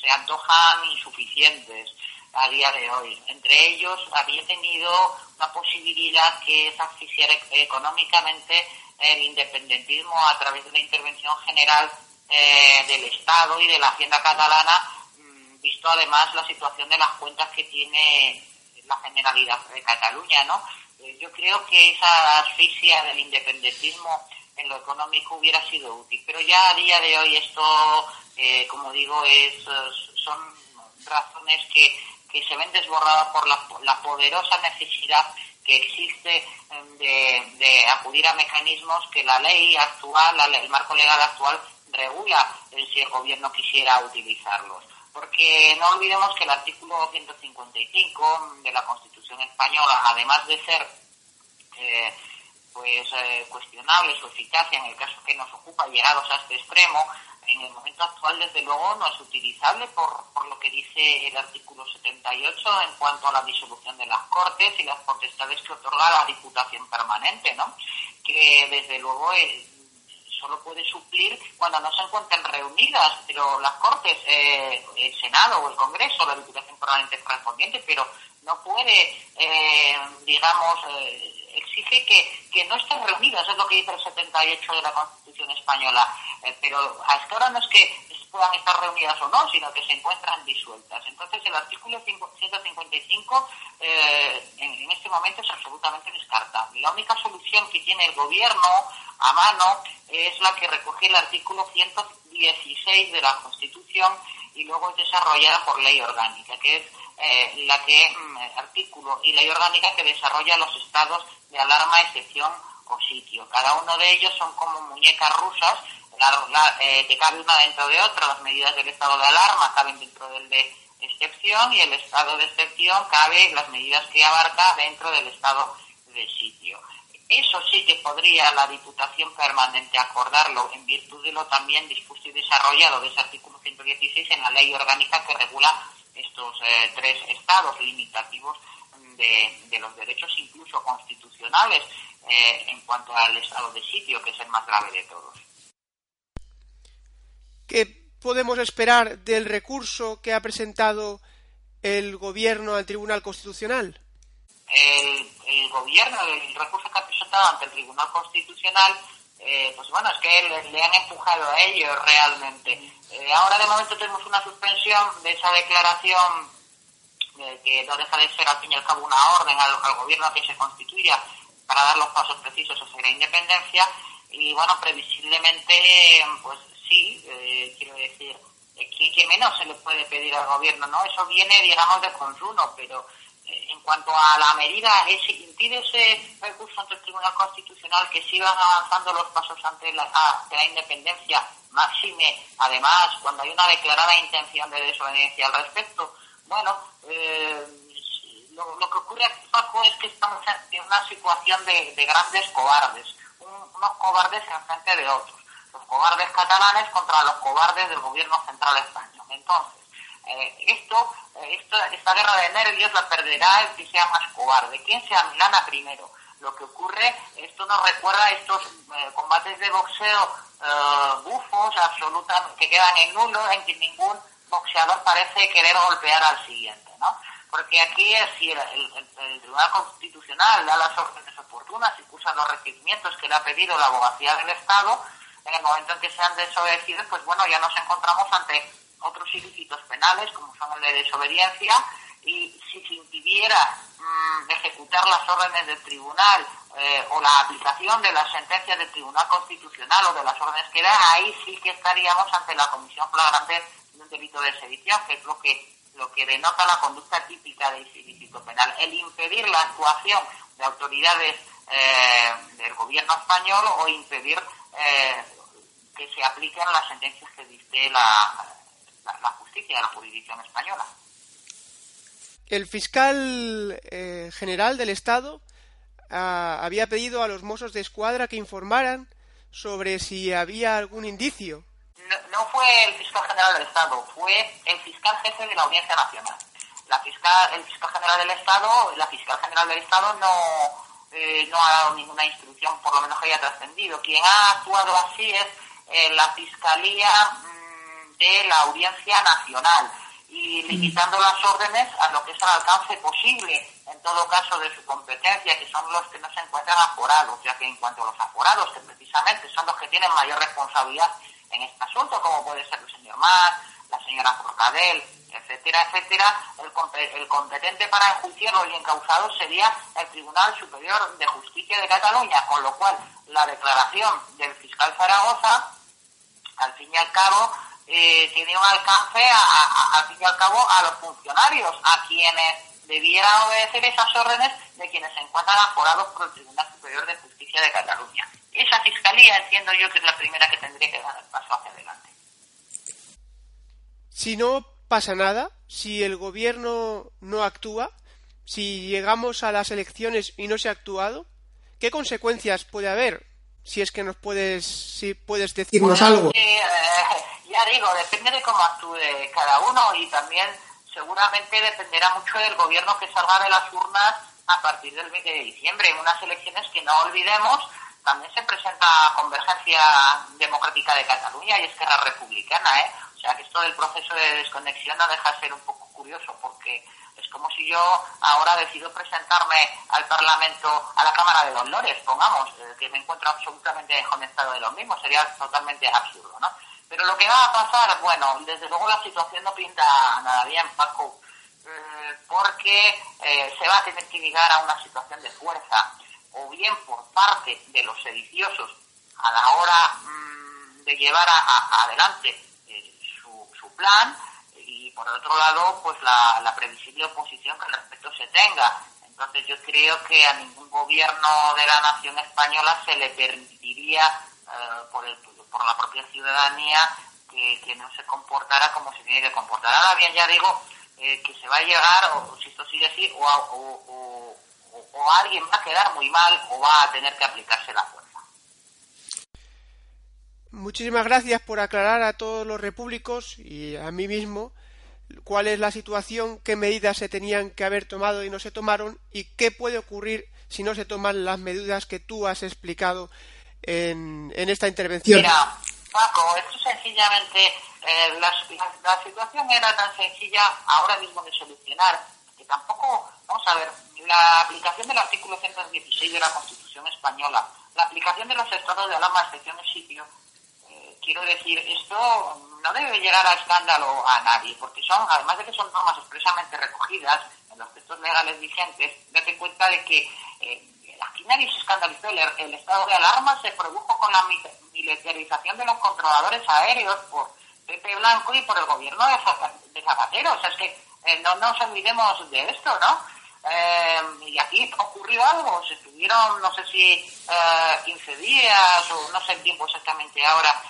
se antojan insuficientes a día de hoy. Entre ellos, había tenido una posibilidad que es asfixiar e- económicamente el independentismo a través de la intervención general eh, del Estado y de la Hacienda catalana, mm, visto además la situación de las cuentas que tiene la Generalidad de Cataluña, ¿no? Eh, Yo creo que esa asfixia del independentismo en lo económico hubiera sido útil, pero ya a día de hoy esto, eh, como digo, es, son razones que, que se ven desbordadas por la, la poderosa necesidad que existe eh, de, de acudir a mecanismos que la ley actual, el marco legal actual regula eh, si el gobierno quisiera utilizarlos. Porque no olvidemos que el artículo 155 de la Constitución española, además de ser eh, pues eh, cuestionable su eficacia en el caso que nos ocupa, llegados a este extremo, en el momento actual desde luego no es utilizable por, por lo que dice el artículo 78 en cuanto a la disolución de las Cortes y las potestades que otorga la Diputación Permanente, ¿no? Que desde luego eh, solo puede suplir cuando no se encuentren reunidas, pero las Cortes, eh, el Senado o el Congreso, la Diputación Permanente correspondiente, pero no puede, eh, digamos, eh, exige que, que no estén reunidas, es lo que dice el 78 de la Constitución Española, eh, pero hasta ahora no es que puedan estar reunidas o no, sino que se encuentran disueltas. Entonces el artículo 155 eh, en, en este momento es absolutamente descartable. La única solución que tiene el gobierno a mano es la que recoge el artículo 116 de la Constitución y luego es desarrollada por ley orgánica, que es eh, la que mm, artículo y ley orgánica que desarrolla los estados de alarma, excepción o sitio. Cada uno de ellos son como muñecas rusas, la, eh, que cabe una dentro de otra. Las medidas del estado de alarma caben dentro del de excepción y el estado de excepción cabe las medidas que abarca dentro del estado de sitio. eso sí que podría la Diputación Permanente acordarlo en virtud de lo también dispuesto y desarrollado de ese artículo 116 en la ley orgánica que regula estos eh, tres estados limitativos de, de, los derechos incluso constitucionales eh, en cuanto al estado de sitio, que es el más grave de todos. ¿Qué podemos esperar del recurso que ha presentado el gobierno al Tribunal Constitucional? El, gobierno, el recurso que ha presentado ante el Tribunal Constitucional, eh, pues bueno, es que le, le, han empujado a ellos realmente. Eh, ahora de momento tenemos una suspensión de esa declaración eh, que no deja de ser al fin y al cabo una orden al, al gobierno que se constituya para dar los pasos precisos hacia la independencia y bueno, previsiblemente, pues sí, eh, quiero decir, ¿qué, ¿qué, menos se le puede pedir al gobierno? no Eso viene, digamos, de consumo, pero eh, en cuanto a la medida, ese, impide ese recurso ante el Tribunal Constitucional que sigan avanzando los pasos ante la, ante la independencia, máxime, además, cuando hay una declarada intención de desobediencia al respecto. Bueno, eh, lo, que ocurre aquí, Paco, es que estamos en una situación de, de grandes cobardes, un, unos cobardes en frente de otros los cobardes catalanes contra los cobardes del gobierno central español. Entonces, eh, esto, eh, esto, esta guerra de nervios la perderá el que sea más cobarde. ¿Quién se amilana primero? Lo que ocurre, esto nos recuerda a estos eh, combates de boxeo bufos absolutamente que quedan en nulo, en que ningún boxeador parece querer golpear al siguiente, ¿no? Porque aquí, si el, el Tribunal Constitucional da las órdenes oportunas y cursa los requerimientos que le ha pedido la abogacía del Estado, en el momento en que sean desobedecidos, pues bueno, ya nos encontramos ante otros ilícitos penales, como son el de desobediencia, y si se impidiera mmm, ejecutar las órdenes del tribunal eh, o la aplicación de las sentencias del Tribunal Constitucional o de las órdenes que da, ahí sí que estaríamos ante la comisión flagrante de un delito de sedición, que es lo que lo que denota la conducta típica de ese ilícito penal, el impedir la actuación de autoridades eh, del gobierno español o impedir eh, que se apliquen las sentencias que dicte la, la, la justicia, la jurisdicción española. El fiscal eh, general del Estado ah, había pedido a los mozos de escuadra que informaran sobre si había algún indicio. No, no, fue el fiscal general del Estado, fue el fiscal jefe de la Audiencia Nacional. La fiscal, el fiscal general del Estado, la fiscal general del Estado no, eh, no ha dado ninguna instrucción, por lo menos que haya trascendido. Quien ha actuado así es eh, la Fiscalía mmm, de la Audiencia Nacional y limitando las órdenes a lo que es el alcance posible, en todo caso, de su competencia, que son los que no se encuentran aforados, ya que en cuanto a los aforados, que precisamente son los que tienen mayor responsabilidad en este asunto, como puede ser el señor Mar, la señora Forcadell, etcétera, etcétera, el, el, competente para enjuiciar y encausado sería el Tribunal Superior de Justicia de Cataluña, con lo cual la declaración del fiscal Zaragoza, al fin y al cabo, eh, tiene un alcance, a, a, al fin y al cabo, a los funcionarios, a quienes debieran obedecer esas órdenes de quienes se encuentran aforados por el Tribunal Superior de Justicia de Cataluña. Esa fiscalía entiendo yo que es la primera que tendría que dar el paso hacia adelante. Si no pasa nada, si el gobierno no actúa, si llegamos a las elecciones y no se ha actuado, ¿qué consecuencias puede haber? Si es que nos puedes, si puedes decirnos algo. Eh, ya digo, depende de cómo actúe cada uno y también seguramente dependerá mucho del gobierno que salga de las urnas a partir del 20 de diciembre. En unas elecciones que no olvidemos, también se presenta Convergencia Democrática de Cataluña y Esquerra Republicana, ¿eh? O sea, que esto del proceso de desconexión no deja de ser un poco curioso porque es como si yo ahora decido presentarme al Parlamento, a la Cámara de los Lores, pongamos, eh, que me encuentro absolutamente desconectado de lo mismo, sería totalmente absurdo, ¿no? Pero lo que va a pasar, bueno, desde luego la situación no pinta nada bien, Paco, eh, porque eh, se va a tener que llegar a una situación de fuerza, o bien por parte de los sediciosos a la hora mmm, de llevar a, adelante plan y por otro lado pues la, previsible oposición que al respecto se tenga. Entonces yo creo que a ningún gobierno de la nación española se le permitiría eh, por, el, por la propia ciudadanía que, que, no se comportara como se tiene que comportar. Ahora bien, ya digo eh, que se va a llegar, o si esto sigue así, o o, o, o alguien va a quedar muy mal o va a tener que aplicarse la fuerza. Muchísimas gracias por aclarar a todos los repúblicos y a mí mismo cuál es la situación, qué medidas se tenían que haber tomado y no se tomaron y qué puede ocurrir si no se toman las medidas que tú has explicado en, en esta intervención. Mira, Paco, esto sencillamente, eh, la, la, situación era tan sencilla ahora mismo de solucionar que tampoco, vamos a ver, la aplicación del artículo 116 de la Constitución española, la aplicación de los estados de alarma, excepción de sitio, quiero decir, esto no debe llegar a escándalo a nadie, porque son, además de que son normas expresamente recogidas en los textos legales vigentes, date cuenta de que eh, aquí nadie se escandalizó, el, estado de alarma se produjo con la militarización de los controladores aéreos por Pepe Blanco y por el gobierno de, de Zapatero, o sea, es que eh, no nos olvidemos de esto, ¿no? Eh, y aquí ocurrió algo, se estuvieron, no sé si eh, 15 días o no sé el tiempo exactamente ahora,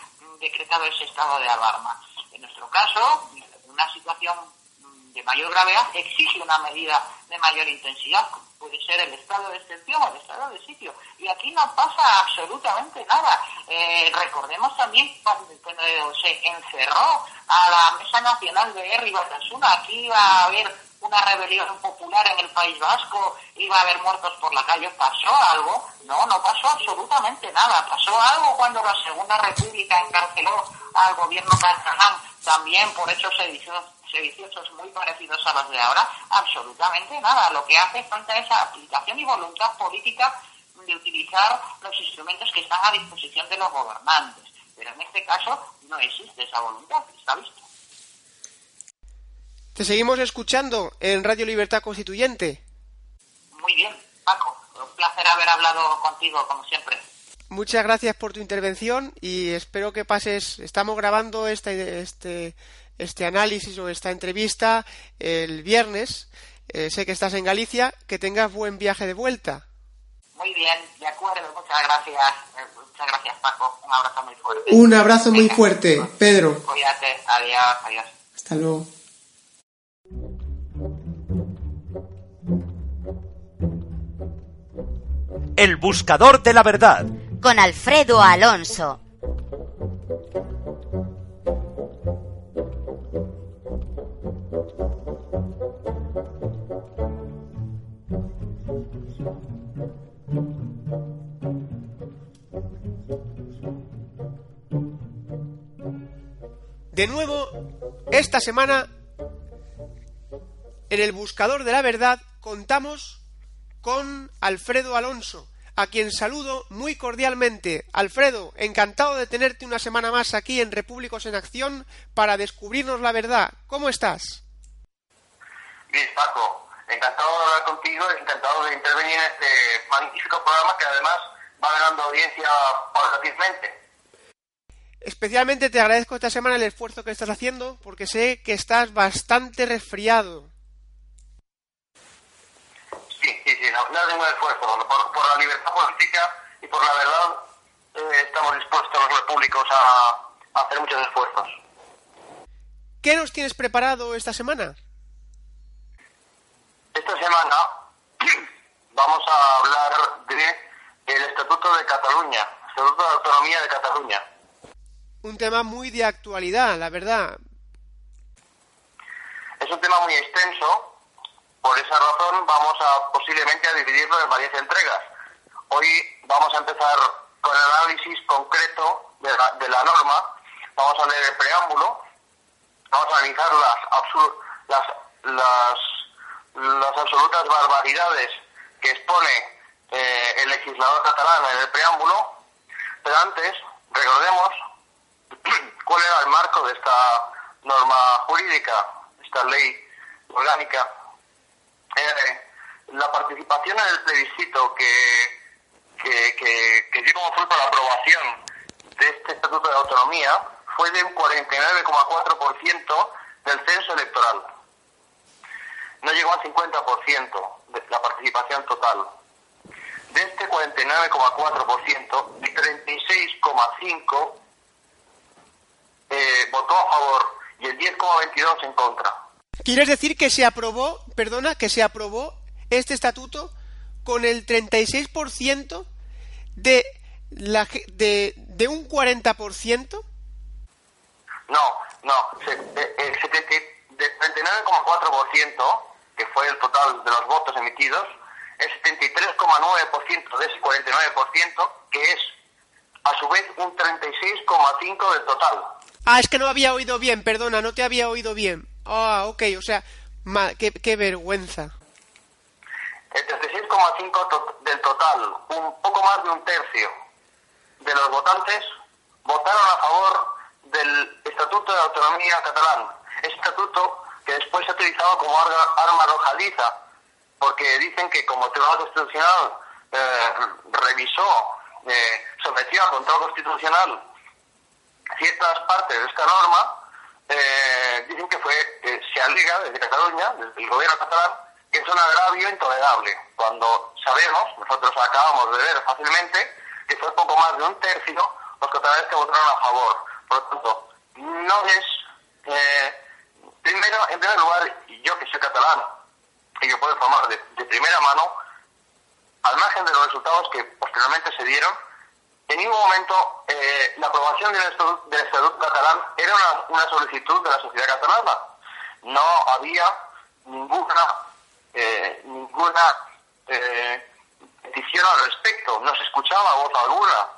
decretado ese estado de alarma. En nuestro caso, una situación de mayor gravedad exige una medida de mayor intensidad, puede ser el estado de excepción o el estado de sitio. Y aquí no pasa absolutamente nada. Eh, recordemos también cuando, cuando, se encerró a la Mesa Nacional de R y Batasuna, aquí iba a haber una rebelión popular en el País Vasco, iba a haber muertos por la calle, ¿pasó algo? No, no pasó absolutamente nada. ¿Pasó algo cuando la Segunda República encarceló al gobierno catalán también por hechos sediciosos, muy parecidos a los de ahora? Absolutamente nada. Lo que hace falta es aplicación y voluntad política de utilizar los instrumentos que están a disposición de los gobernantes. Pero en este caso no existe esa voluntad, está visto. Te seguimos escuchando en Radio Libertad Constituyente. Muy bien, Paco. Un placer haber hablado contigo, como siempre. Muchas gracias por tu intervención y espero que pases. Estamos grabando este, este, este análisis o esta entrevista el viernes. Eh, sé que estás en Galicia. Que tengas buen viaje de vuelta. Muy bien, de acuerdo. Muchas gracias. Eh, muchas gracias, Paco. Un abrazo muy fuerte. Un abrazo muy fuerte, Pedro. Cuídate. Adiós. Adiós. Hasta luego. El buscador de la verdad. Con Alfredo Alonso. De nuevo, esta semana, en el buscador de la verdad, contamos con Alfredo Alonso, a quien saludo muy cordialmente. Alfredo, encantado de tenerte una semana más aquí en Repúblicos en Acción para descubrirnos la verdad. ¿Cómo estás? Bien, Paco, encantado de hablar contigo, encantado de intervenir en este magnífico programa que además va ganando audiencia paulatinamente. Especialmente te agradezco esta semana el esfuerzo que estás haciendo porque sé que estás bastante resfriado. Sí, sí, sí, no, ningún esfuerzo. Por, por, la libertad política y por la verdad eh, estamos dispuestos los repúblicos a, a, hacer muchos esfuerzos. ¿Qué nos tienes preparado esta semana? Esta semana (clears throat) vamos a hablar del de Estatuto de Cataluña, Estatuto de Autonomía de Cataluña. Un tema muy de actualidad, la verdad. Es un tema muy extenso, por esa razón vamos a posiblemente a dividirlo en varias entregas. Hoy vamos a empezar con el análisis concreto de la, norma, vamos a leer el preámbulo, vamos a analizar las, las, las absolutas barbaridades que expone eh, el legislador catalán en el preámbulo, pero antes recordemos (clears throat) cuál era el marco de esta norma jurídica, esta ley orgánica eh, la participación en el plebiscito que, que, que, que, dio como fruto la aprobación de este Estatuto de Autonomía fue de un 49,4% del censo electoral. No llegó al 50% de la participación total. De este 49,4%, el 36,5% eh, votó a favor y el 10,22% en contra. ¿Quieres decir que se aprobó, perdona, que se aprobó este estatuto con el 36% de, la, de, de un 40%? No, no, el 70 de 39,4%, que fue el total de los votos emitidos, el 73,9% de ese 49%, que es a su vez un 36,5% del total. Ah, es que no había oído bien, perdona, no te había oído bien. Ah, ok, o sea, qué, vergüenza. El 36,5% to- del total, un poco más de un tercio de los votantes votaron a favor del Estatuto de Autonomía catalán. Estatuto que después se ha utilizado como arma, arma porque dicen que como Tribunal Constitucional eh, revisó, eh, sometió a control constitucional ciertas partes de esta norma, eh, dicen que fue, alega desde Cataluña, desde el gobierno catalán, que es un agravio intolerable, cuando sabemos, nosotros acabamos de ver fácilmente, que fue poco más de un tercio los catalanes que votaron a favor. Por lo tanto, no es, eh, primero, en primer lugar, yo que soy catalán, y que puedo informar de, primera mano, al margen de los resultados que posteriormente se dieron, en ningún momento eh, la aprobación del estatuto, del estatuto catalán era una solicitud de la sociedad catalana. No había ninguna eh, ninguna eh, petición al respecto. No se escuchaba voz alguna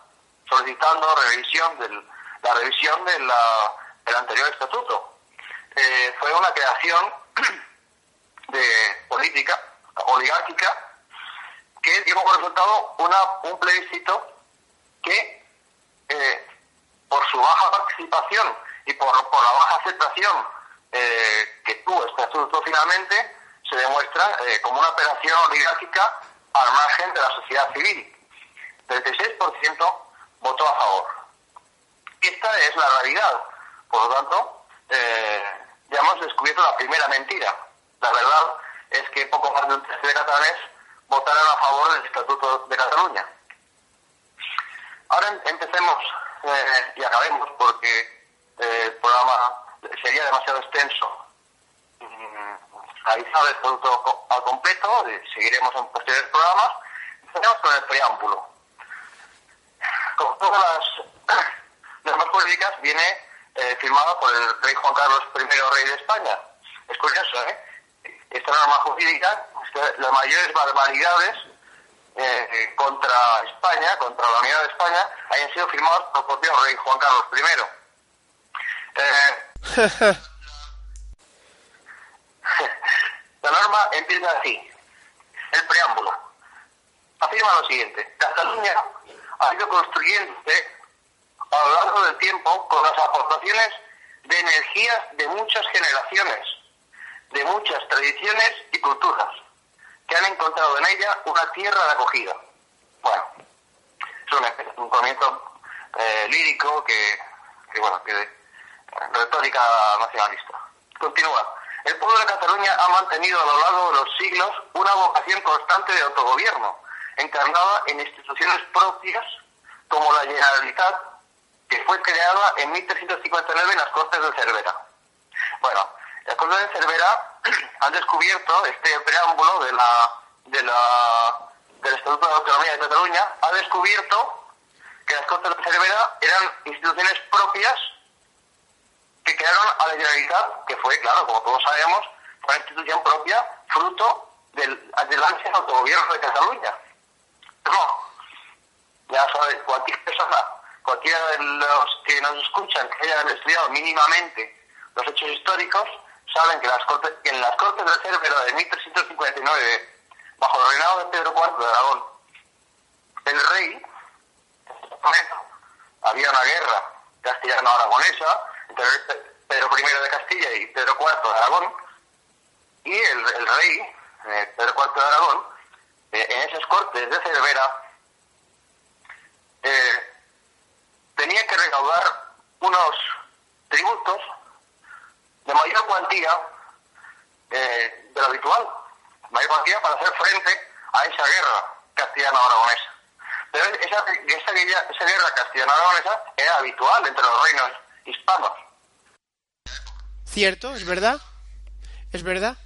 solicitando revisión del, la revisión del anterior estatuto. Eh, fue una creación (clears throat) de política oligárquica que dio como resultado una, un plebiscito que, por su baja participación y por, por la baja aceptación eh, que tuvo este asunto finalmente, se demuestra eh, como una operación oligárquica al margen de la sociedad civil. 36% votó a favor. Esta es la realidad. Por lo tanto, eh, ya hemos descubierto la primera mentira. La verdad es que poco más de un tercio de catalanes votaron a favor del Estatuto de Cataluña. Ahora em- empecemos y acabemos porque el programa sería demasiado extenso. Mm, Realizado el co- al completo, eh, seguiremos en posteriores programas. Empecemos con el preámbulo. Como todas las (clears throat) normas jurídicas, viene eh, firmado por el rey Juan Carlos I, rey de España. Es curioso, ¿eh? Esta norma jurídica, las mayores barbaridades eh, contra España, contra la unidad de España, hayan sido firmados por el propio rey Juan Carlos I. (laughs) La norma empieza así. El preámbulo. Afirma lo siguiente. Cataluña ha ido construyéndose a lo largo del tiempo con las aportaciones de energías de muchas generaciones, de muchas tradiciones y culturas, que han encontrado en ella una tierra de acogida. Bueno, es un, un comienzo eh, lírico que, bueno, que retórica nacionalista. Continúa. El pueblo de Cataluña ha mantenido a lo largo de los siglos una vocación constante de autogobierno, encarnada en instituciones propias como la Generalitat, que fue creada en 1359 en las Cortes de Cervera. Bueno, las Cortes de Cervera (clears throat) han descubierto este preámbulo de la, de la, del Estatuto de Autonomía de Cataluña, ha descubierto que las Cortes de Cervera eran instituciones propias que crearon a la Generalitat, que fue, claro, como todos sabemos, fue una institución propia fruto del, del ansia de autogobierno de Cataluña. No, ya sabes, cualquier persona, cualquiera de los que nos escuchan, que hayan estudiado mínimamente los hechos históricos, saben que, en las Cortes de Cervera de 1359, bajo el reinado de Pedro IV de Aragón, el rey, había una guerra castellano-aragonesa Pedro I de Castilla y Pedro IV de Aragón, y el, rey, eh, Pedro IV de Aragón, eh, en esas cortes de Cervera, eh, tenía que recaudar unos tributos de mayor cuantía de lo habitual, mayor cuantía para hacer frente a esa guerra castellano-aragonesa. Pero esa guerra castellano-aragonesa era habitual entre los reinos hispanos. ¿Cierto? ¿Es verdad? ¿Es verdad?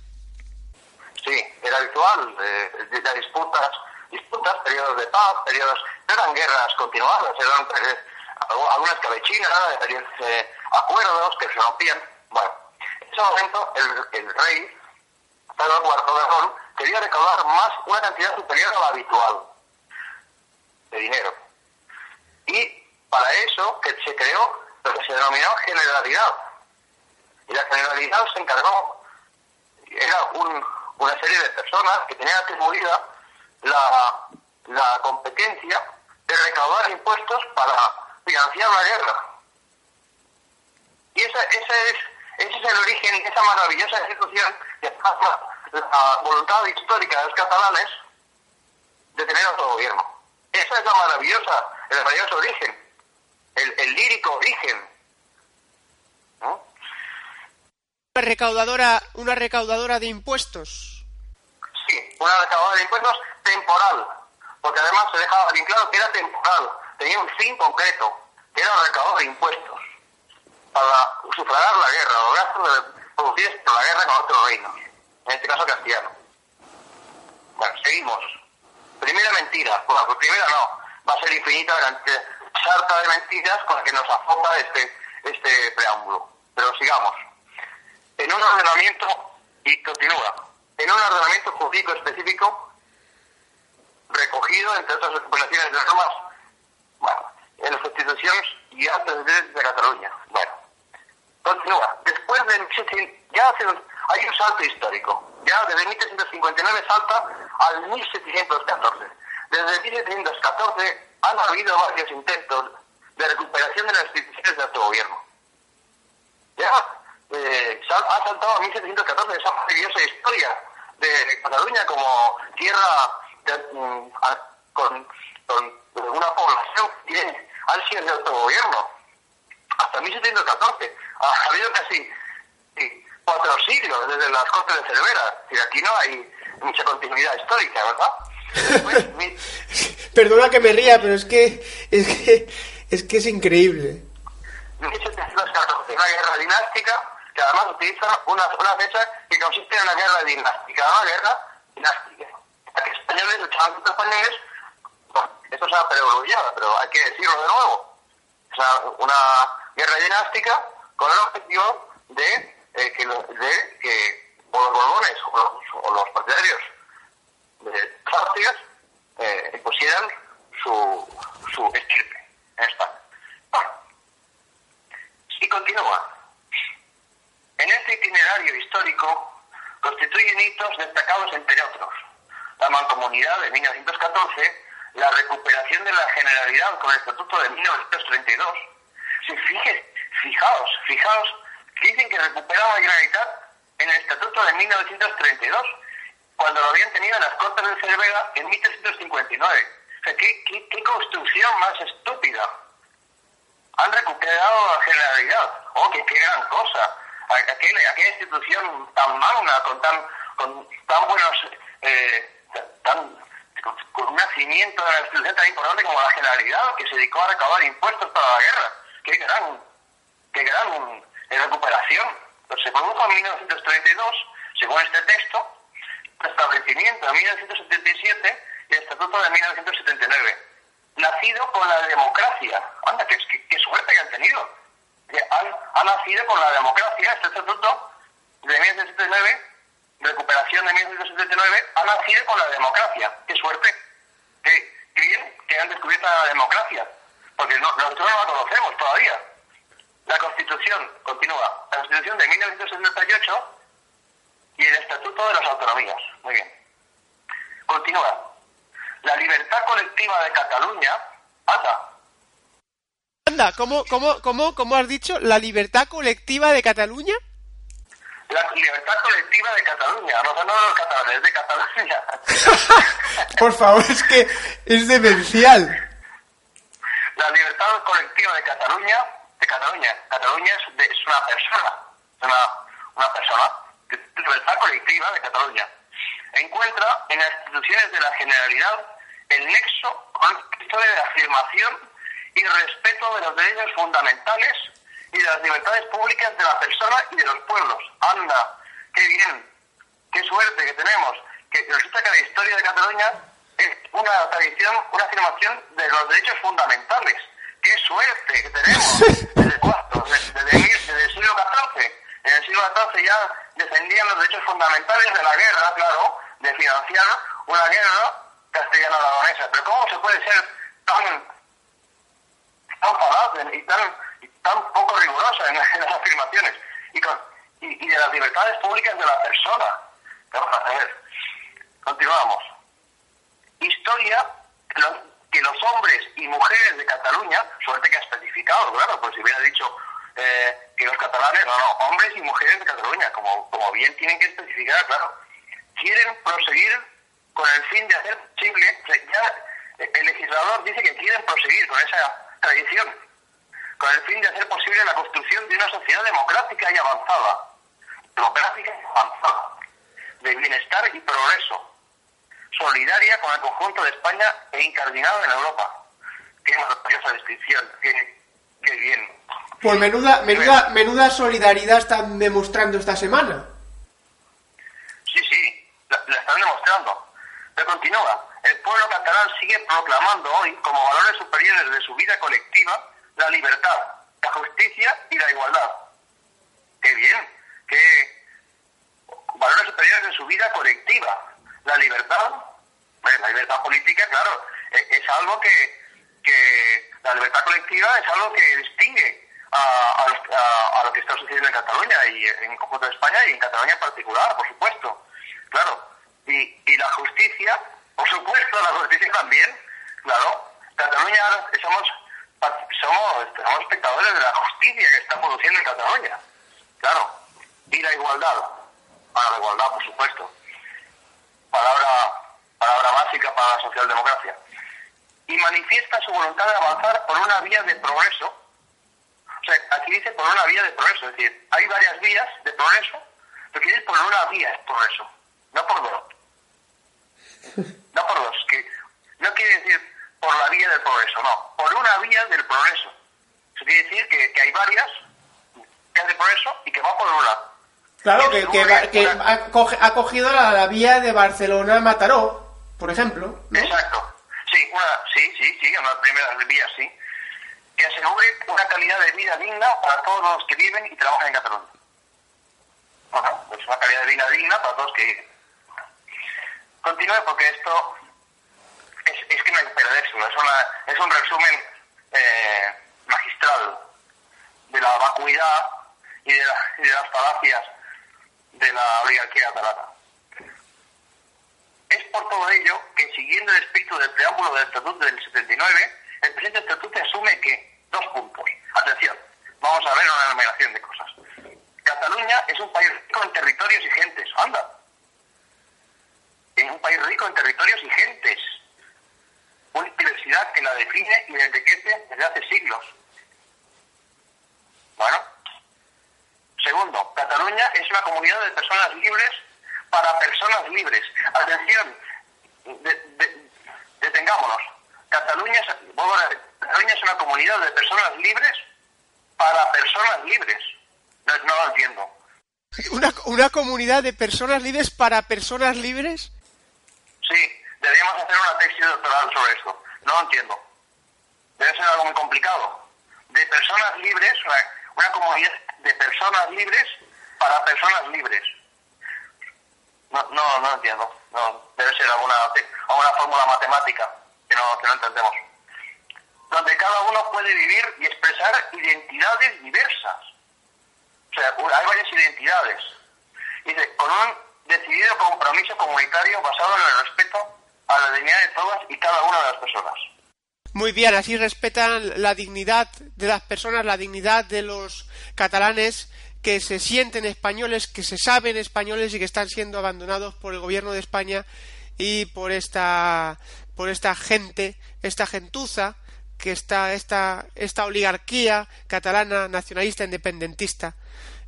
Sí, era habitual. Eh, las disputas disputas, periodos de paz, periodos, no eran guerras continuadas, eran eh, algunas cabechinas, eh, acuerdos que se rompían. Bueno, en ese momento el, el rey, Pedro IV de Ron, quería recaudar más, una cantidad superior a la habitual de dinero. Y para eso que se creó lo que se denominó generalidad. Y la generalidad se encargó, era un, una serie de personas que tenían atribuida la, la competencia de recaudar impuestos para financiar la guerra. Y ese, ese, es, ese es el origen de esa maravillosa institución que pasa la voluntad histórica de los catalanes de tener autogobierno. Esa es la maravillosa, el maravilloso origen, el, el lírico origen. ¿no? Una recaudadora, una recaudadora de impuestos. Sí, una recaudadora de impuestos temporal, porque además se dejaba bien claro que era temporal, tenía un fin concreto, que era recaudar de impuestos para sufragar la guerra, los gastos producidos por la guerra con otros reinos, en este caso castellano. Bueno, seguimos. Primera mentira, bueno, pues primera no, va a ser infinita durante sarta de mentiras con la que nos azopa este, este preámbulo. Pero sigamos. En un ordenamiento, y continúa, en un ordenamiento jurídico específico recogido entre otras recopilaciones de normas, bueno, en las constituciones y actos de de Cataluña. Bueno, continúa. Después de ya hace, hay un salto histórico. Ya desde 1759 salta al 1714. Desde 1714 han habido varios intentos de recuperación de las instituciones de autogobierno. Ya eh, ha saltado a 1714 esa maravillosa historia de Cataluña como tierra mm, con, con, una población que tiene ansias de autogobierno. Hasta 1714 ha habido casi cuatro siglos desde las Cortes de Cervera. Y aquí no hay mucha continuidad histórica, ¿verdad? (laughs) Perdona que me ría, pero es que es que es que es increíble. 1714, una guerra dinástica que además utiliza una, fecha que consiste en una guerra dinástica, una guerra dinástica. Que españoles luchaban contra españoles, esto se ha perogrullado, pero hay que decirlo de nuevo. O sea, una guerra dinástica con el objetivo de, eh, que, de que los borbones o los, o los partidarios de Austrias eh, impusieran su, su estirpe en España. Bueno, y continúa. En este itinerario histórico constituyen hitos destacados entre otros. La mancomunidad de 1914, la recuperación de la generalidad con el Estatuto de 1932. Si fije, fijaos, fijaos, dicen que recuperaron la generalidad en el Estatuto de 1932, cuando lo habían tenido en las Cortes de Cervera en 1359. O sea, ¿qué, construcción más estúpida? han recuperado la generalidad. ¡Oh, qué, gran cosa! Aquella, institución tan magna, con tan, con tan buenos, eh, con, un nacimiento de la institución tan importante como la generalidad, que se dedicó a recaudar impuestos para la guerra. ¡Qué gran, qué gran eh, recuperación! Pues se produjo en 1932, según este texto, establecimiento en 1977 y el estatuto de 1979 nacido con la democracia. Anda, qué, qué, qué suerte que han tenido. Han, ha nacido con la democracia, este estatuto de 1979, recuperación de 1979, ha nacido con la democracia. Qué suerte. Qué bien que han descubierto la democracia. Porque no, nosotros no la conocemos todavía. La Constitución, continúa, la Constitución de 1978 y el Estatuto de las Autonomías. Muy bien. Continúa. La libertad colectiva de Cataluña, anda, Anda, ¿cómo, cómo, cómo, cómo has dicho? ¿La libertad colectiva de Cataluña? la libertad colectiva de Cataluña, no, de los catalanes, de Cataluña. (laughs) Por favor, es que es demencial. la libertad colectiva de Cataluña, de Cataluña, Cataluña es, de- es una persona, es una, una persona, libertad colectiva de Cataluña, encuentra en las instituciones de la Generalidad el nexo con el de la afirmación y respeto de los derechos fundamentales y de las libertades públicas de la persona y de los pueblos. Anda, qué bien, qué suerte que tenemos, que resulta que la historia de Cataluña es una tradición, una afirmación de los derechos fundamentales. ¡Qué suerte que tenemos! (laughs) ¿Desde cuándo? Desde, desde, desde el siglo XIV. En el siglo XIV ya defendían los derechos fundamentales de la guerra, claro, de financiar una guerra castellano-aragonesa. Pero ¿cómo se puede ser tan, tan falaz y tan, tan poco rigurosa (laughs) en, las afirmaciones? Y, con, y, de las libertades públicas de la persona. Vamos a ver. Continuamos. Historia que los hombres y mujeres de Cataluña, suerte que ha especificado, claro, pues si hubiera dicho eh, que los catalanes, no, no, hombres y mujeres de Cataluña, como, como bien tienen que especificar, claro, quieren proseguir con el fin de hacer posible, ya el legislador dice que quieren proseguir con esa tradición, con el fin de hacer posible la construcción de una sociedad democrática y avanzada, democrática y avanzada, de bienestar y progreso, solidaria con el conjunto de España e incardinada en Europa. Qué maravillosa descripción, qué bien. Pues menuda, menuda, menuda solidaridad están demostrando esta semana. Sí, sí, la, la están demostrando. Pero continúa. El pueblo catalán sigue proclamando hoy como valores superiores de su vida colectiva la libertad, la justicia y la igualdad. Qué bien, qué valores superiores de su vida colectiva. La libertad, bueno, la libertad política, claro, es, es algo que, que, la libertad colectiva es algo que distingue a, lo que está sucediendo en Cataluña y en conjunto de España y en Cataluña en particular, por supuesto. Claro, y, y la justicia, por supuesto, la justicia también, claro. Cataluña somos somos, somos espectadores de la justicia que está produciendo en Cataluña, claro. Y la igualdad, para la igualdad, por supuesto. Palabra, palabra básica para la socialdemocracia. Y manifiesta su voluntad de avanzar por una vía de progreso. O sea, aquí dice por una vía de progreso, es decir, hay varias vías de progreso, pero quiere por una vía de progreso, no por dos. (laughs) No por dos, que no quiere decir por la vía del progreso, no, por una vía del progreso. Eso quiere decir que, que hay varias vías de progreso y que va por una. Claro, que, que, que ha, cogido la, la, vía de Barcelona-Mataró, por ejemplo. ¿no? Exacto. Sí, una, sí, sí, sí, una de las primeras vías, sí. Que asegure una calidad de vida digna para todos los que viven y trabajan en Cataluña. Bueno, pues una calidad de vida digna para todos que viven. Continúe porque esto es, es que no hay que perdérselo. Es, una, es un resumen eh, magistral de la vacuidad y de, la, y de las falacias de la oligarquía catalana. Es por todo ello que, siguiendo el espíritu del preámbulo del Estatuto del 79, el presente Estatuto asume que, dos puntos, atención, vamos a ver una enumeración de cosas. Cataluña es un país rico en territorios y gentes, anda. Es un país rico en territorios y gentes. Una diversidad que la define y la enriquece desde hace siglos. Bueno, Segundo, Cataluña es una comunidad de personas libres para personas libres. Atención, de, de, detengámonos. Cataluña es, bueno, Cataluña es una comunidad de personas libres para personas libres. No, no lo entiendo. ¿Una, ¿Una comunidad de personas libres para personas libres? Sí, deberíamos hacer una tesis doctoral sobre esto. No lo entiendo. Debe ser algo muy complicado. De personas libres, una, una comunidad de personas libres para personas libres. No, no, no entiendo. No, debe ser alguna, alguna fórmula matemática que no, que no entendemos. Donde cada uno puede vivir y expresar identidades diversas. O sea, hay varias identidades. Dice, con un decidido compromiso comunitario basado en el respeto a la dignidad de todas y cada una de las personas. Muy bien, así respetan la dignidad de las personas, la dignidad de los catalanes que se sienten españoles, que se saben españoles y que están siendo abandonados por el gobierno de España y por esta por esta gente, esta gentuza que está esta esta oligarquía catalana nacionalista independentista.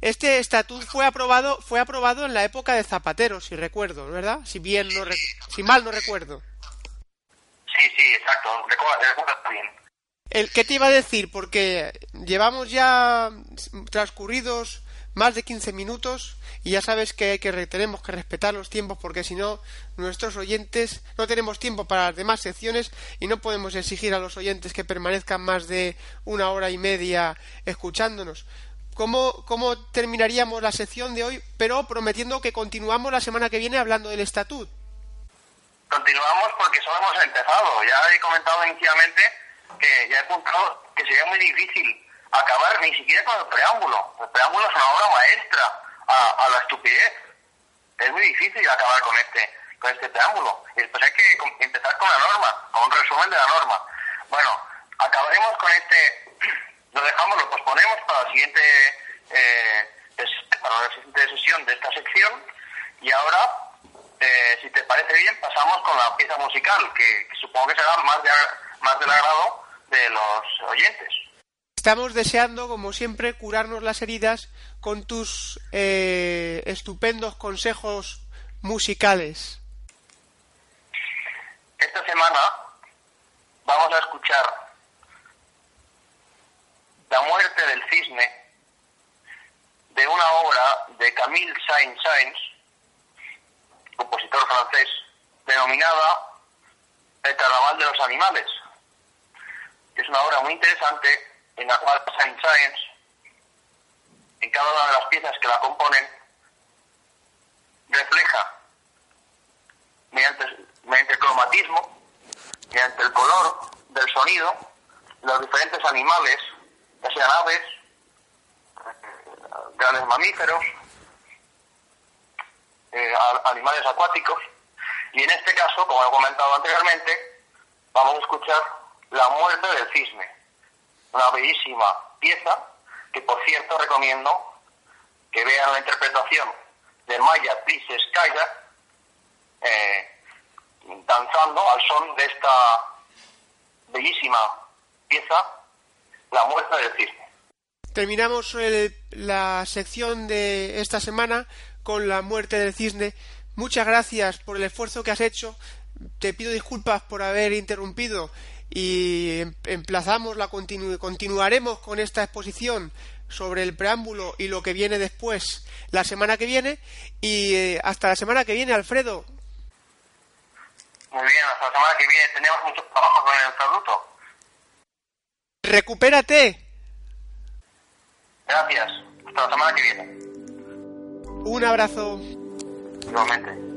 Este estatuto fue aprobado fue aprobado en la época de Zapatero, si recuerdo, ¿verdad? Si bien no si mal no recuerdo. Sí, sí, exacto, recuerdo bien. El, ¿Qué te iba a decir? Porque llevamos ya transcurridos más de 15 minutos y ya sabes que, tenemos que respetar los tiempos porque si no nuestros oyentes no tenemos tiempo para las demás secciones y no podemos exigir a los oyentes que permanezcan más de una hora y media escuchándonos. ¿Cómo, cómo terminaríamos la sección de hoy? Pero prometiendo que continuamos la semana que viene hablando del estatut. Continuamos porque solo hemos empezado. Ya he comentado inicialmente que ya he apuntado que sería muy difícil acabar ni siquiera con el preámbulo. El preámbulo es una obra maestra a, la estupidez. Es muy difícil acabar con este con este preámbulo. Y después hay que empezar con la norma, con un resumen de la norma. Bueno, acabaremos con este, (clears throat) lo dejamos, lo posponemos para la siguiente, eh, para la siguiente sesión de esta sección y ahora, eh, si te parece bien, pasamos con la pieza musical, que, que supongo que será más, de, más del agrado de los oyentes. Estamos deseando, como siempre, curarnos las heridas con tus eh, estupendos consejos musicales. Esta semana vamos a escuchar La muerte del cisne de una obra de Camille Saint-Saëns, compositor francés, denominada El Carnaval de los Animales. Es una obra muy interesante en la cual Saint-Saëns, en cada una de las piezas que la componen, refleja mediante, mediante el cromatismo, mediante el color del sonido, los diferentes animales, ya sean aves, eh, grandes mamíferos, eh, animales acuáticos, y en este caso, como he comentado anteriormente, vamos a escuchar La muerte del cisne, una bellísima pieza que, por cierto, recomiendo que vean la interpretación de Maya Pliskaya, eh, danzando al son de esta bellísima pieza, La muerte del cisne. Terminamos el- la sección de esta semana con la muerte del cisne. Muchas gracias por el esfuerzo que has hecho. Te pido disculpas por haber interrumpido y em- emplazamos la continu- continuaremos con esta exposición sobre el preámbulo y lo que viene después la semana que viene y eh, hasta la semana que viene Alfredo Muy bien, hasta la semana que viene tenemos mucho trabajo con el estatuto. recupérate Gracias. Hasta la semana que viene. un abrazo Igualmente.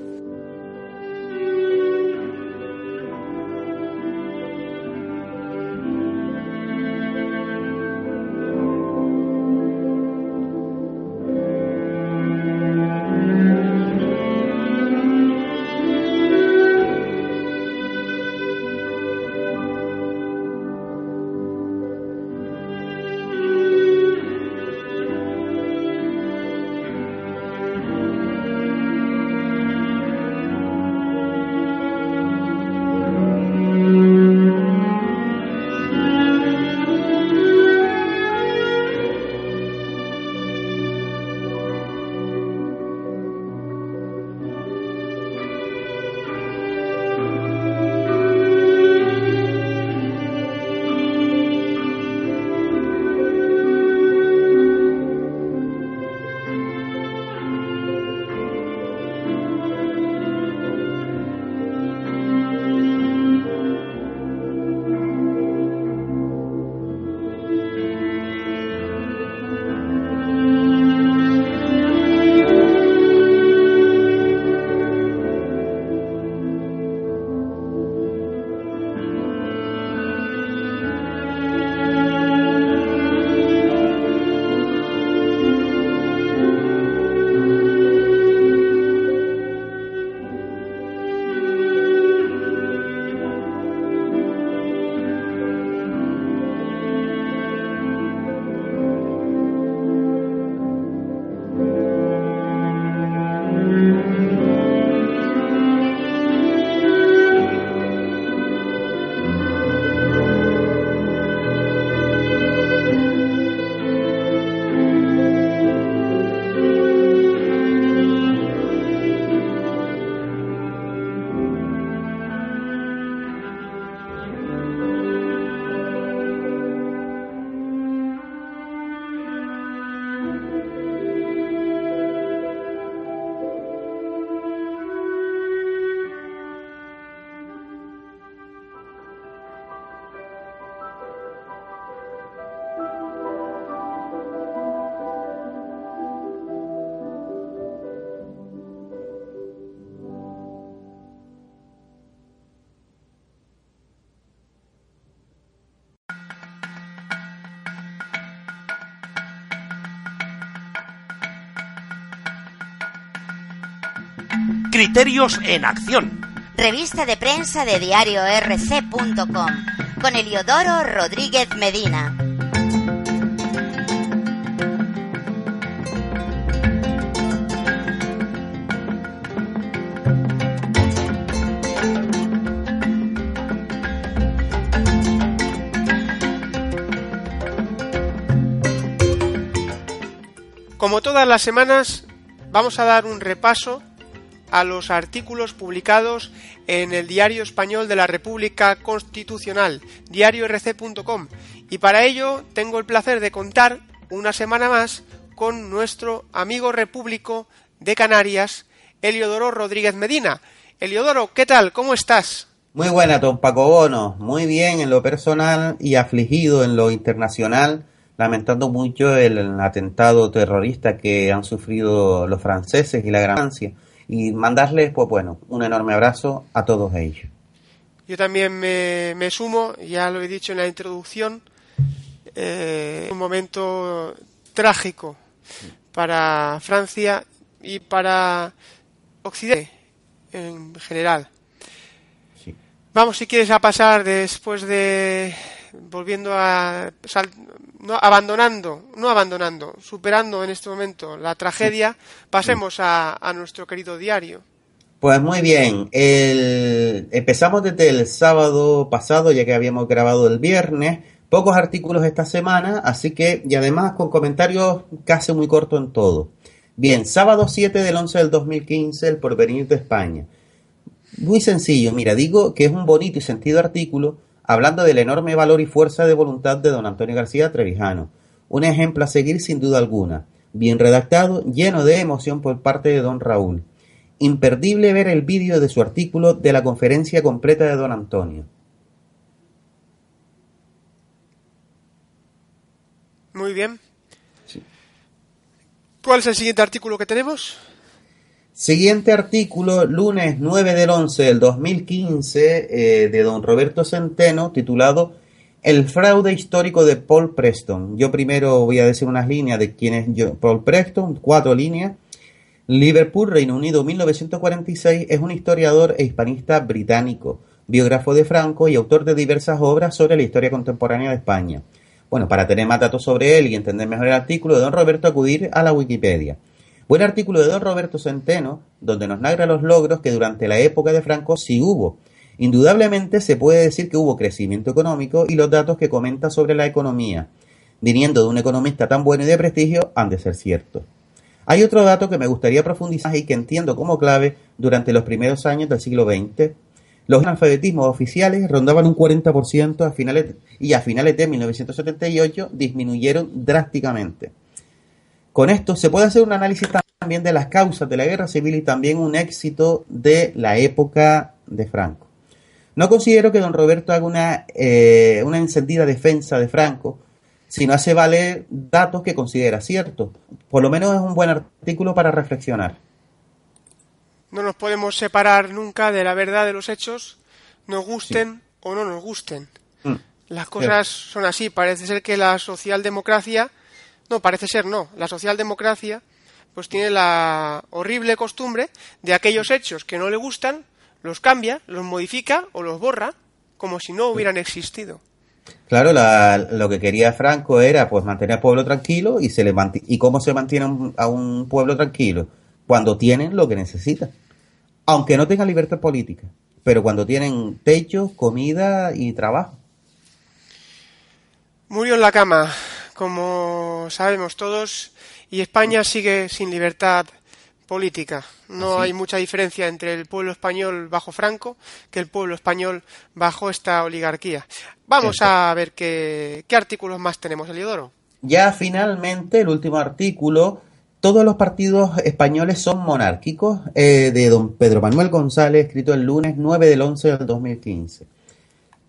Criterios en Acción. Revista de prensa de diariorc.com con Eliodoro Rodríguez Medina. Como todas las semanas, vamos a dar un repaso a los artículos publicados en el Diario Español de la República Constitucional, diariorc.com, y para ello tengo el placer de contar una semana más con nuestro amigo repúblico de Canarias, Eliodoro Rodríguez Medina. Eliodoro, ¿qué tal? ¿Cómo estás? Muy buena, don Paco Bono. Muy bien en lo personal y afligido en lo internacional, lamentando mucho el atentado terrorista que han sufrido los franceses y la Gran Francia y mandarles, pues bueno, un enorme abrazo a todos ellos. Yo también me, me sumo, ya lo he dicho en la introducción, eh, un momento trágico para Francia y para Occidente en general. Sí. Vamos, si quieres, a pasar después de volviendo a sal- no abandonando, no abandonando, superando en este momento la tragedia, pasemos a, a nuestro querido diario. Pues muy bien, el- empezamos desde el sábado pasado, ya que habíamos grabado el viernes, pocos artículos esta semana, así que, y además con comentarios casi muy cortos en todo. Bien, sábado 7 del 11 del 2015, el porvenir de España. Muy sencillo, mira, digo que es un bonito y sentido artículo hablando del enorme valor y fuerza de voluntad de don Antonio García Trevijano. Un ejemplo a seguir sin duda alguna. Bien redactado, lleno de emoción por parte de don Raúl. Imperdible ver el vídeo de su artículo de la conferencia completa de don Antonio. Muy bien. Sí. ¿Cuál es el siguiente artículo que tenemos? Siguiente artículo, lunes 9 del 11 del 2015, eh, de don Roberto Centeno, titulado El fraude histórico de Paul Preston. Yo primero voy a decir unas líneas de quién es Paul Preston, cuatro líneas. Liverpool, Reino Unido, 1946, es un historiador e hispanista británico, biógrafo de Franco y autor de diversas obras sobre la historia contemporánea de España. Bueno, para tener más datos sobre él y entender mejor el artículo de don Roberto, acudir a la Wikipedia. Buen artículo de don Roberto Centeno, donde nos narra los logros que durante la época de Franco sí hubo. Indudablemente se puede decir que hubo crecimiento económico y los datos que comenta sobre la economía, viniendo de un economista tan bueno y de prestigio, han de ser ciertos. Hay otro dato que me gustaría profundizar y que entiendo como clave durante los primeros años del siglo XX. Los analfabetismos oficiales rondaban un 40% a finales, y a finales de 1978 disminuyeron drásticamente. Con esto se puede hacer un análisis también de las causas de la guerra civil y también un éxito de la época de Franco. No considero que don Roberto haga una, eh, una encendida defensa de Franco, sino hace valer datos que considera ciertos. Por lo menos es un buen artículo para reflexionar. No nos podemos separar nunca de la verdad de los hechos, nos gusten o no nos gusten. Mm. Las cosas son así. Parece ser que la socialdemocracia, no, parece ser no, la socialdemocracia pues tiene la horrible costumbre de aquellos hechos que no le gustan, los cambia, los modifica o los borra, como si no hubieran existido. Claro, la- lo que quería Franco era pues mantener al pueblo tranquilo y se le y cómo se mantiene un- a un pueblo tranquilo cuando tienen lo que necesitan, aunque no tengan libertad política, pero cuando tienen techo, comida y trabajo. Murió en la cama, como sabemos todos, y España sigue sin libertad política. No hay mucha diferencia entre el pueblo español bajo Franco que el pueblo español bajo esta oligarquía. Vamos Cierto. a ver qué, qué artículos más tenemos, Eliodoro. Ya finalmente el último artículo, todos los partidos españoles son monárquicos, eh, de don Pedro Manuel González, escrito el lunes 9 del 11 del 2015.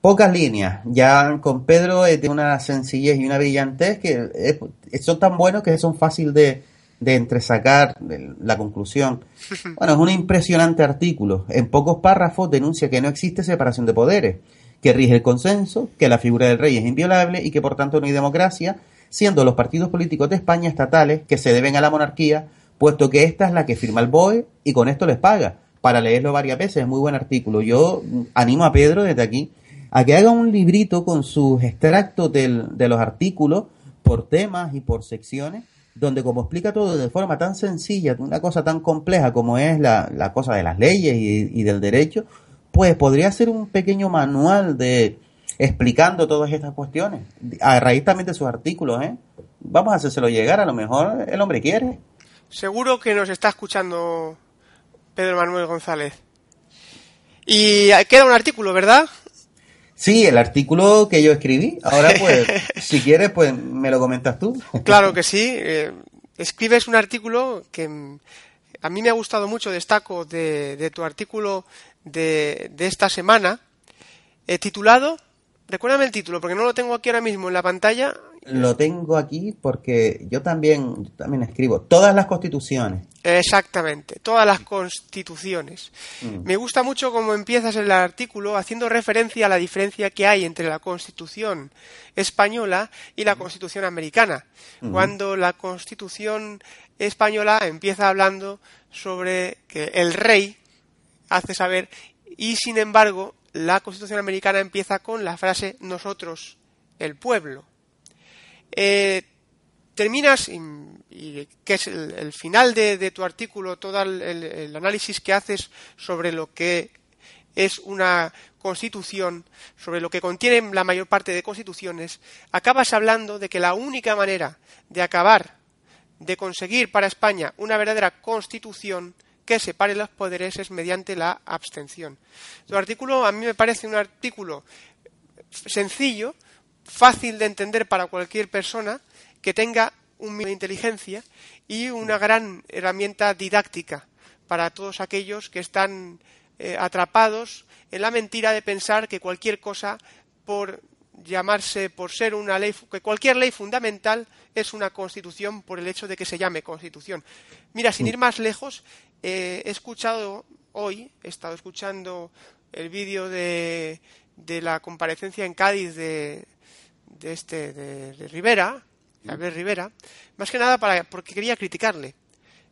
Pocas líneas, ya con Pedro es de una sencillez y una brillantez que es- son tan buenos que son fácil de, de entresacar la conclusión. (laughs) Bueno, es un impresionante artículo. En pocos párrafos denuncia que no existe separación de poderes, que rige el consenso, que la figura del rey es inviolable y que por tanto no hay democracia, siendo los partidos políticos de España estatales que se deben a la monarquía, puesto que esta es la que firma el BOE y con esto les paga, para leerlo varias veces, es muy buen artículo. Yo animo a Pedro desde aquí a que haga un librito con sus extractos del- de los artículos por temas y por secciones, donde como explica todo de forma tan sencilla, una cosa tan compleja como es la, la cosa de las leyes y, y del derecho, pues podría ser un pequeño manual de explicando todas estas cuestiones, a raíz también de sus artículos, ¿eh? Vamos a hacérselo llegar, a lo mejor el hombre quiere. Seguro que nos está escuchando Pedro Manuel González. Y queda un artículo, ¿verdad? Sí, el artículo que yo escribí. Ahora, (laughs) pues, si quieres, pues me lo comentas tú. Claro que sí. eh, escribes un artículo que a mí me ha gustado mucho, destaco de, de tu artículo de, de esta semana, eh, titulado, recuérdame el título, porque no lo tengo aquí ahora mismo en la pantalla. Lo tengo aquí porque yo también, yo también escribo todas las constituciones. Exactamente, todas las constituciones. Mm. Me gusta mucho cómo empiezas el artículo haciendo referencia a la diferencia que hay entre la Constitución española y la Constitución americana. Ujú. Cuando la Constitución española empieza hablando sobre que el rey hace saber y sin embargo la Constitución americana empieza con la frase nosotros, el pueblo. Eh, terminas, y, que es el, final de, tu artículo, todo el, el- el análisis que haces sobre lo que es una constitución, sobre lo que contienen la mayor parte de constituciones, acabas hablando de que la única manera de acabar, de conseguir para España una verdadera constitución que separe los poderes es mediante la abstención. Tu artículo a mí me parece un artículo sencillo, fácil de entender para cualquier persona que tenga un mínimo de inteligencia y una gran herramienta didáctica para todos aquellos que están eh, atrapados en la mentira de pensar que cualquier cosa por llamarse por ser una ley que cualquier ley fundamental es una constitución por el hecho de que se llame constitución. Mira, sin ir más lejos, eh, he escuchado hoy, he estado escuchando el vídeo de, de la comparecencia en Cádiz de, de este de, de Rivera, Albert Rivera, más que nada para porque quería criticarle,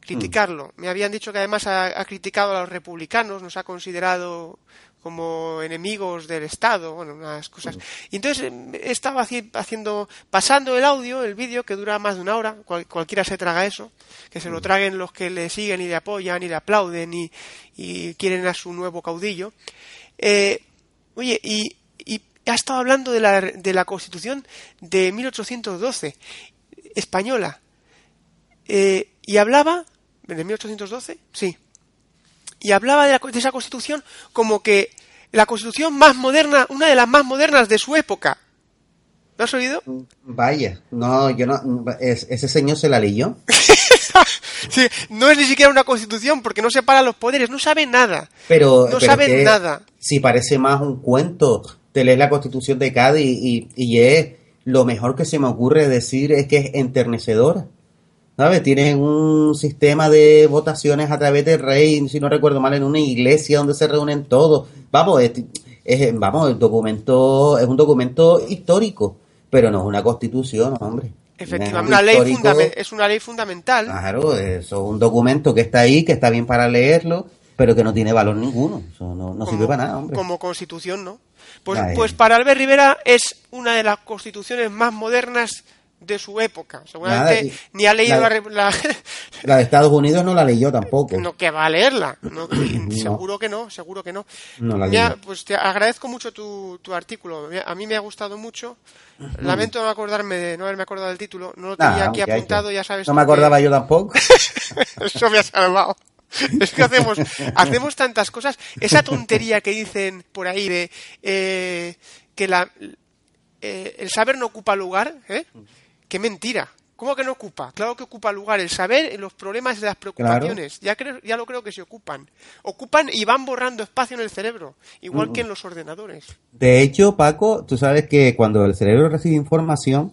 criticarlo. Me habían dicho que además ha, ha criticado a los republicanos, nos ha considerado como enemigos del Estado, bueno, unas cosas. Y entonces eh, estaba haci- haciendo, pasando el audio, el vídeo, que dura más de una hora, cual- cualquiera se traga eso, que se lo traguen los que le siguen y le apoyan y le aplauden y, y quieren a su nuevo caudillo. Eh, oye, y, y ha estado hablando de la, de la Constitución de 1812, española, Eh, y hablaba, ¿de 1812? Sí, y hablaba de, la- de esa constitución como que la constitución más moderna, una de las más modernas de su época. ¿Lo has oído? Vaya, no, yo no, es- ese señor se la leyó. (laughs) Sí, no es ni siquiera una constitución porque no separa los poderes, no sabe nada. Pero, No pero que nada. Si parece más un cuento, te lees la Constitución de Cádiz y, y es lo mejor que se me ocurre decir es que es enternecedora. ¿Sabes? Tienen un sistema de votaciones a través del rey, si no recuerdo mal, en una iglesia donde se reúnen todos. Vamos, es, es- vamos, el documento es un documento histórico, pero no es una constitución, hombre. Efectivamente, Es un una ley histórico- fundamen- es una ley fundamental. Claro, eso es un documento que está ahí, que está bien para leerlo, pero que no tiene valor ninguno. Eso no, no sirve para nada, hombre. como constitución, ¿no? Pues, pues para Albert Rivera es una de las constituciones más modernas de su época. Seguramente Nada, ni ha leído la- la, (laughs) la- de Estados Unidos no la leyó tampoco. no que va a leerla. No, (clears throat) No. Seguro que no, seguro que no. No la pues te agradezco mucho tu, tu artículo. A mí me ha gustado mucho. Lamento no acordarme de no haberme acordado del título. No lo tenía Nah, aquí apuntado, ya sabes. No me que- acordaba yo tampoco. (laughs) Eso me ha salvado. Es que hacemos, hacemos tantas cosas. Esa tontería que dicen por ahí de eh, que la, eh, el saber no ocupa lugar, ¿eh? Qué mentira. ¿Cómo que no ocupa? Claro que ocupa lugar. El saber, los problemas y las preocupaciones. Ya, creo, ya lo creo que se ocupan. Ocupan y van borrando espacio en el cerebro, igual que en los ordenadores. De hecho, Paco, tú sabes que cuando el cerebro recibe información,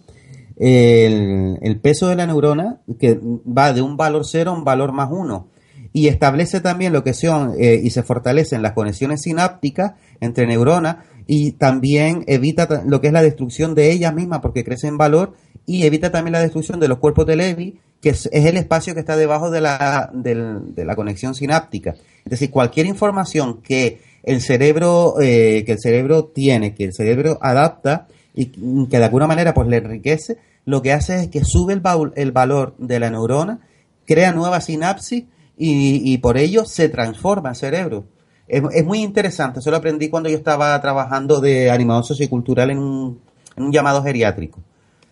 el, el peso de la neurona que va de un valor cero a un valor más uno y establece también lo que son eh, y se fortalecen las conexiones sinápticas entre neuronas y también evita ta- lo que es la destrucción de ellas mismas porque crece en valor y evita también la destrucción de los cuerpos de Levy que es, el espacio que está debajo de la, de la conexión sináptica. Es decir, cualquier información que el cerebro, eh, que el cerebro tiene, que el cerebro adapta y que de alguna manera pues le enriquece, lo que hace es que sube el, baul- el valor de la neurona, crea nueva sinapsis y, por ello se transforma el cerebro. Es, muy interesante, eso lo aprendí cuando yo estaba trabajando de animador sociocultural en un llamado geriátrico.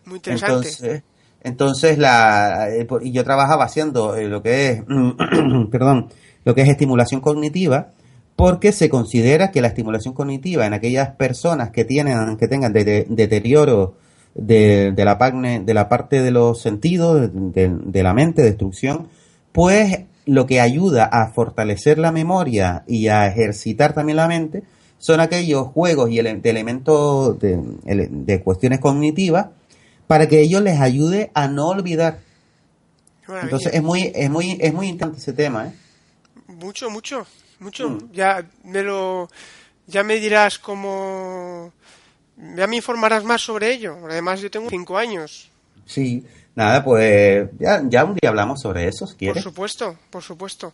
Muy interesante. Entonces, entonces la, eh, y yo trabajaba haciendo eh, lo que es, (clears throat) perdón, lo que es estimulación cognitiva, porque se considera que la estimulación cognitiva en aquellas personas que tienen, que tengan de- de- deterioro de, la parte, de los sentidos, de, la mente, destrucción, pues lo que ayuda a fortalecer la memoria y a ejercitar también la mente son aquellos juegos y ele- de elementos de, ele- de cuestiones cognitivas para que ellos les ayude a no olvidar. Entonces es muy, es muy, es muy interesante ese tema, ¿eh? Mucho, mucho, mucho. Mm. Ya me lo, ya me dirás cómo, ya me informarás más sobre ello. Además, yo tengo cinco años. Sí, nada, pues ya, ya un día hablamos sobre eso, si Por quieres. supuesto, por supuesto.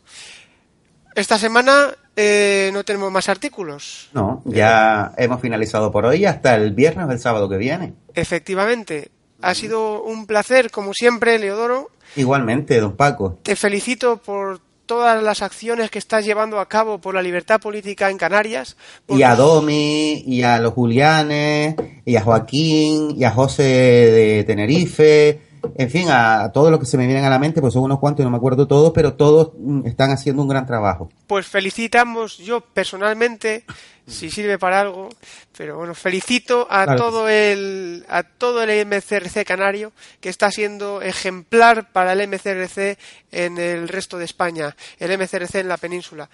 Esta semana eh, no tenemos más artículos. No, ya hemos finalizado por hoy hasta el viernes o el sábado que viene. Efectivamente, ha sido un placer, como siempre, Leodoro. Igualmente, don Paco. Te felicito por todas las acciones que estás llevando a cabo por la libertad política en Canarias. Y a Domi, y a los Julianes, y a Joaquín, y a José de Tenerife, en fin, a, todos los que se me vienen a la mente, pues son unos cuantos y no me acuerdo todos, pero todos mm, están haciendo un gran trabajo. Pues felicitamos yo personalmente, si sirve para algo, pero bueno, felicito a Claro todo el a todo el MCRC canario que está siendo ejemplar para el MCRC en el resto de España, el MCRC en la península.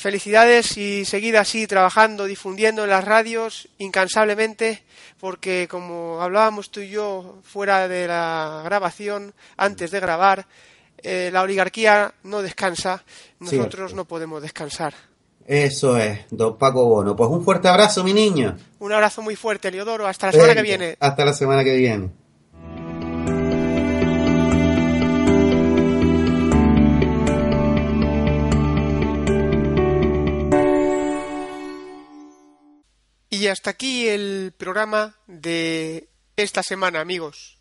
Felicidades y seguid así trabajando, difundiendo en las radios incansablemente, porque como hablábamos tú y yo fuera de la grabación, antes de grabar, eh, la oligarquía no descansa, nosotros no podemos descansar. Eso es, don Paco Bono. Pues un fuerte abrazo, mi niño. Un abrazo muy fuerte, Leodoro, hasta la semana que viene. Hasta la semana que viene. Y hasta aquí el programa de esta semana, amigos.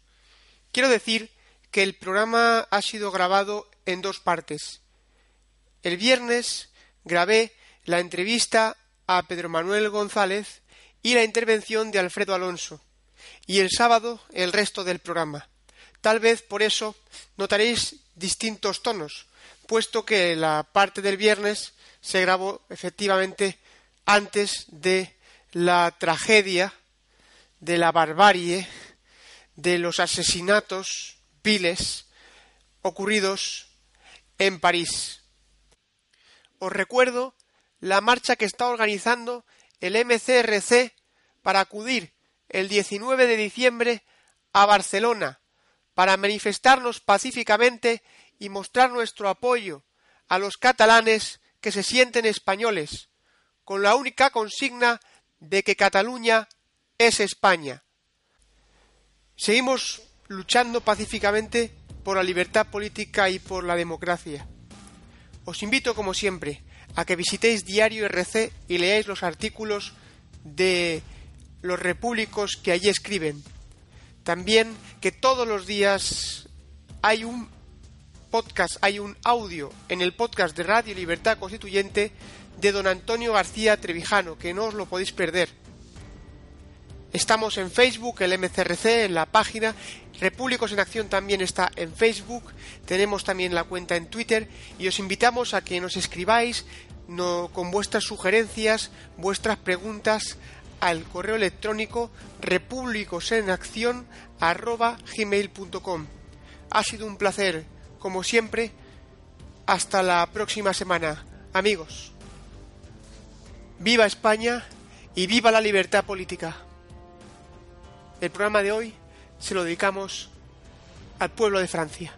Quiero decir que el programa ha sido grabado en dos partes. El viernes grabé la entrevista a Pedro Manuel González y la intervención de Alfredo Alonso. Y el sábado el resto del programa. Tal vez por eso notaréis distintos tonos, puesto que la parte del viernes se grabó efectivamente antes de la tragedia, de la barbarie, de los asesinatos viles ocurridos en París. Os recuerdo la marcha que está organizando el MCRC para acudir el 19 de diciembre a Barcelona para manifestarnos pacíficamente y mostrar nuestro apoyo a los catalanes que se sienten españoles, con la única consigna de que Cataluña es España. Seguimos luchando pacíficamente por la libertad política y por la democracia. Os invito, como siempre, a que visitéis Diario RC y leáis los artículos de los repúblicos que allí escriben. También que todos los días hay un podcast, hay un audio en el podcast de Radio Libertad Constituyente de don Antonio García Trevijano, que no os lo podéis perder. Estamos en Facebook, el MCRC, en la página. Repúblicos en Acción también está en Facebook. Tenemos también la cuenta en Twitter. Y os invitamos a que nos escribáis no, con vuestras sugerencias, vuestras preguntas al correo electrónico repúblicosenacción.gmail.com Ha sido un placer, como siempre. Hasta la próxima semana. Amigos. Viva España y viva la libertad política. El programa de hoy se lo dedicamos al pueblo de Francia.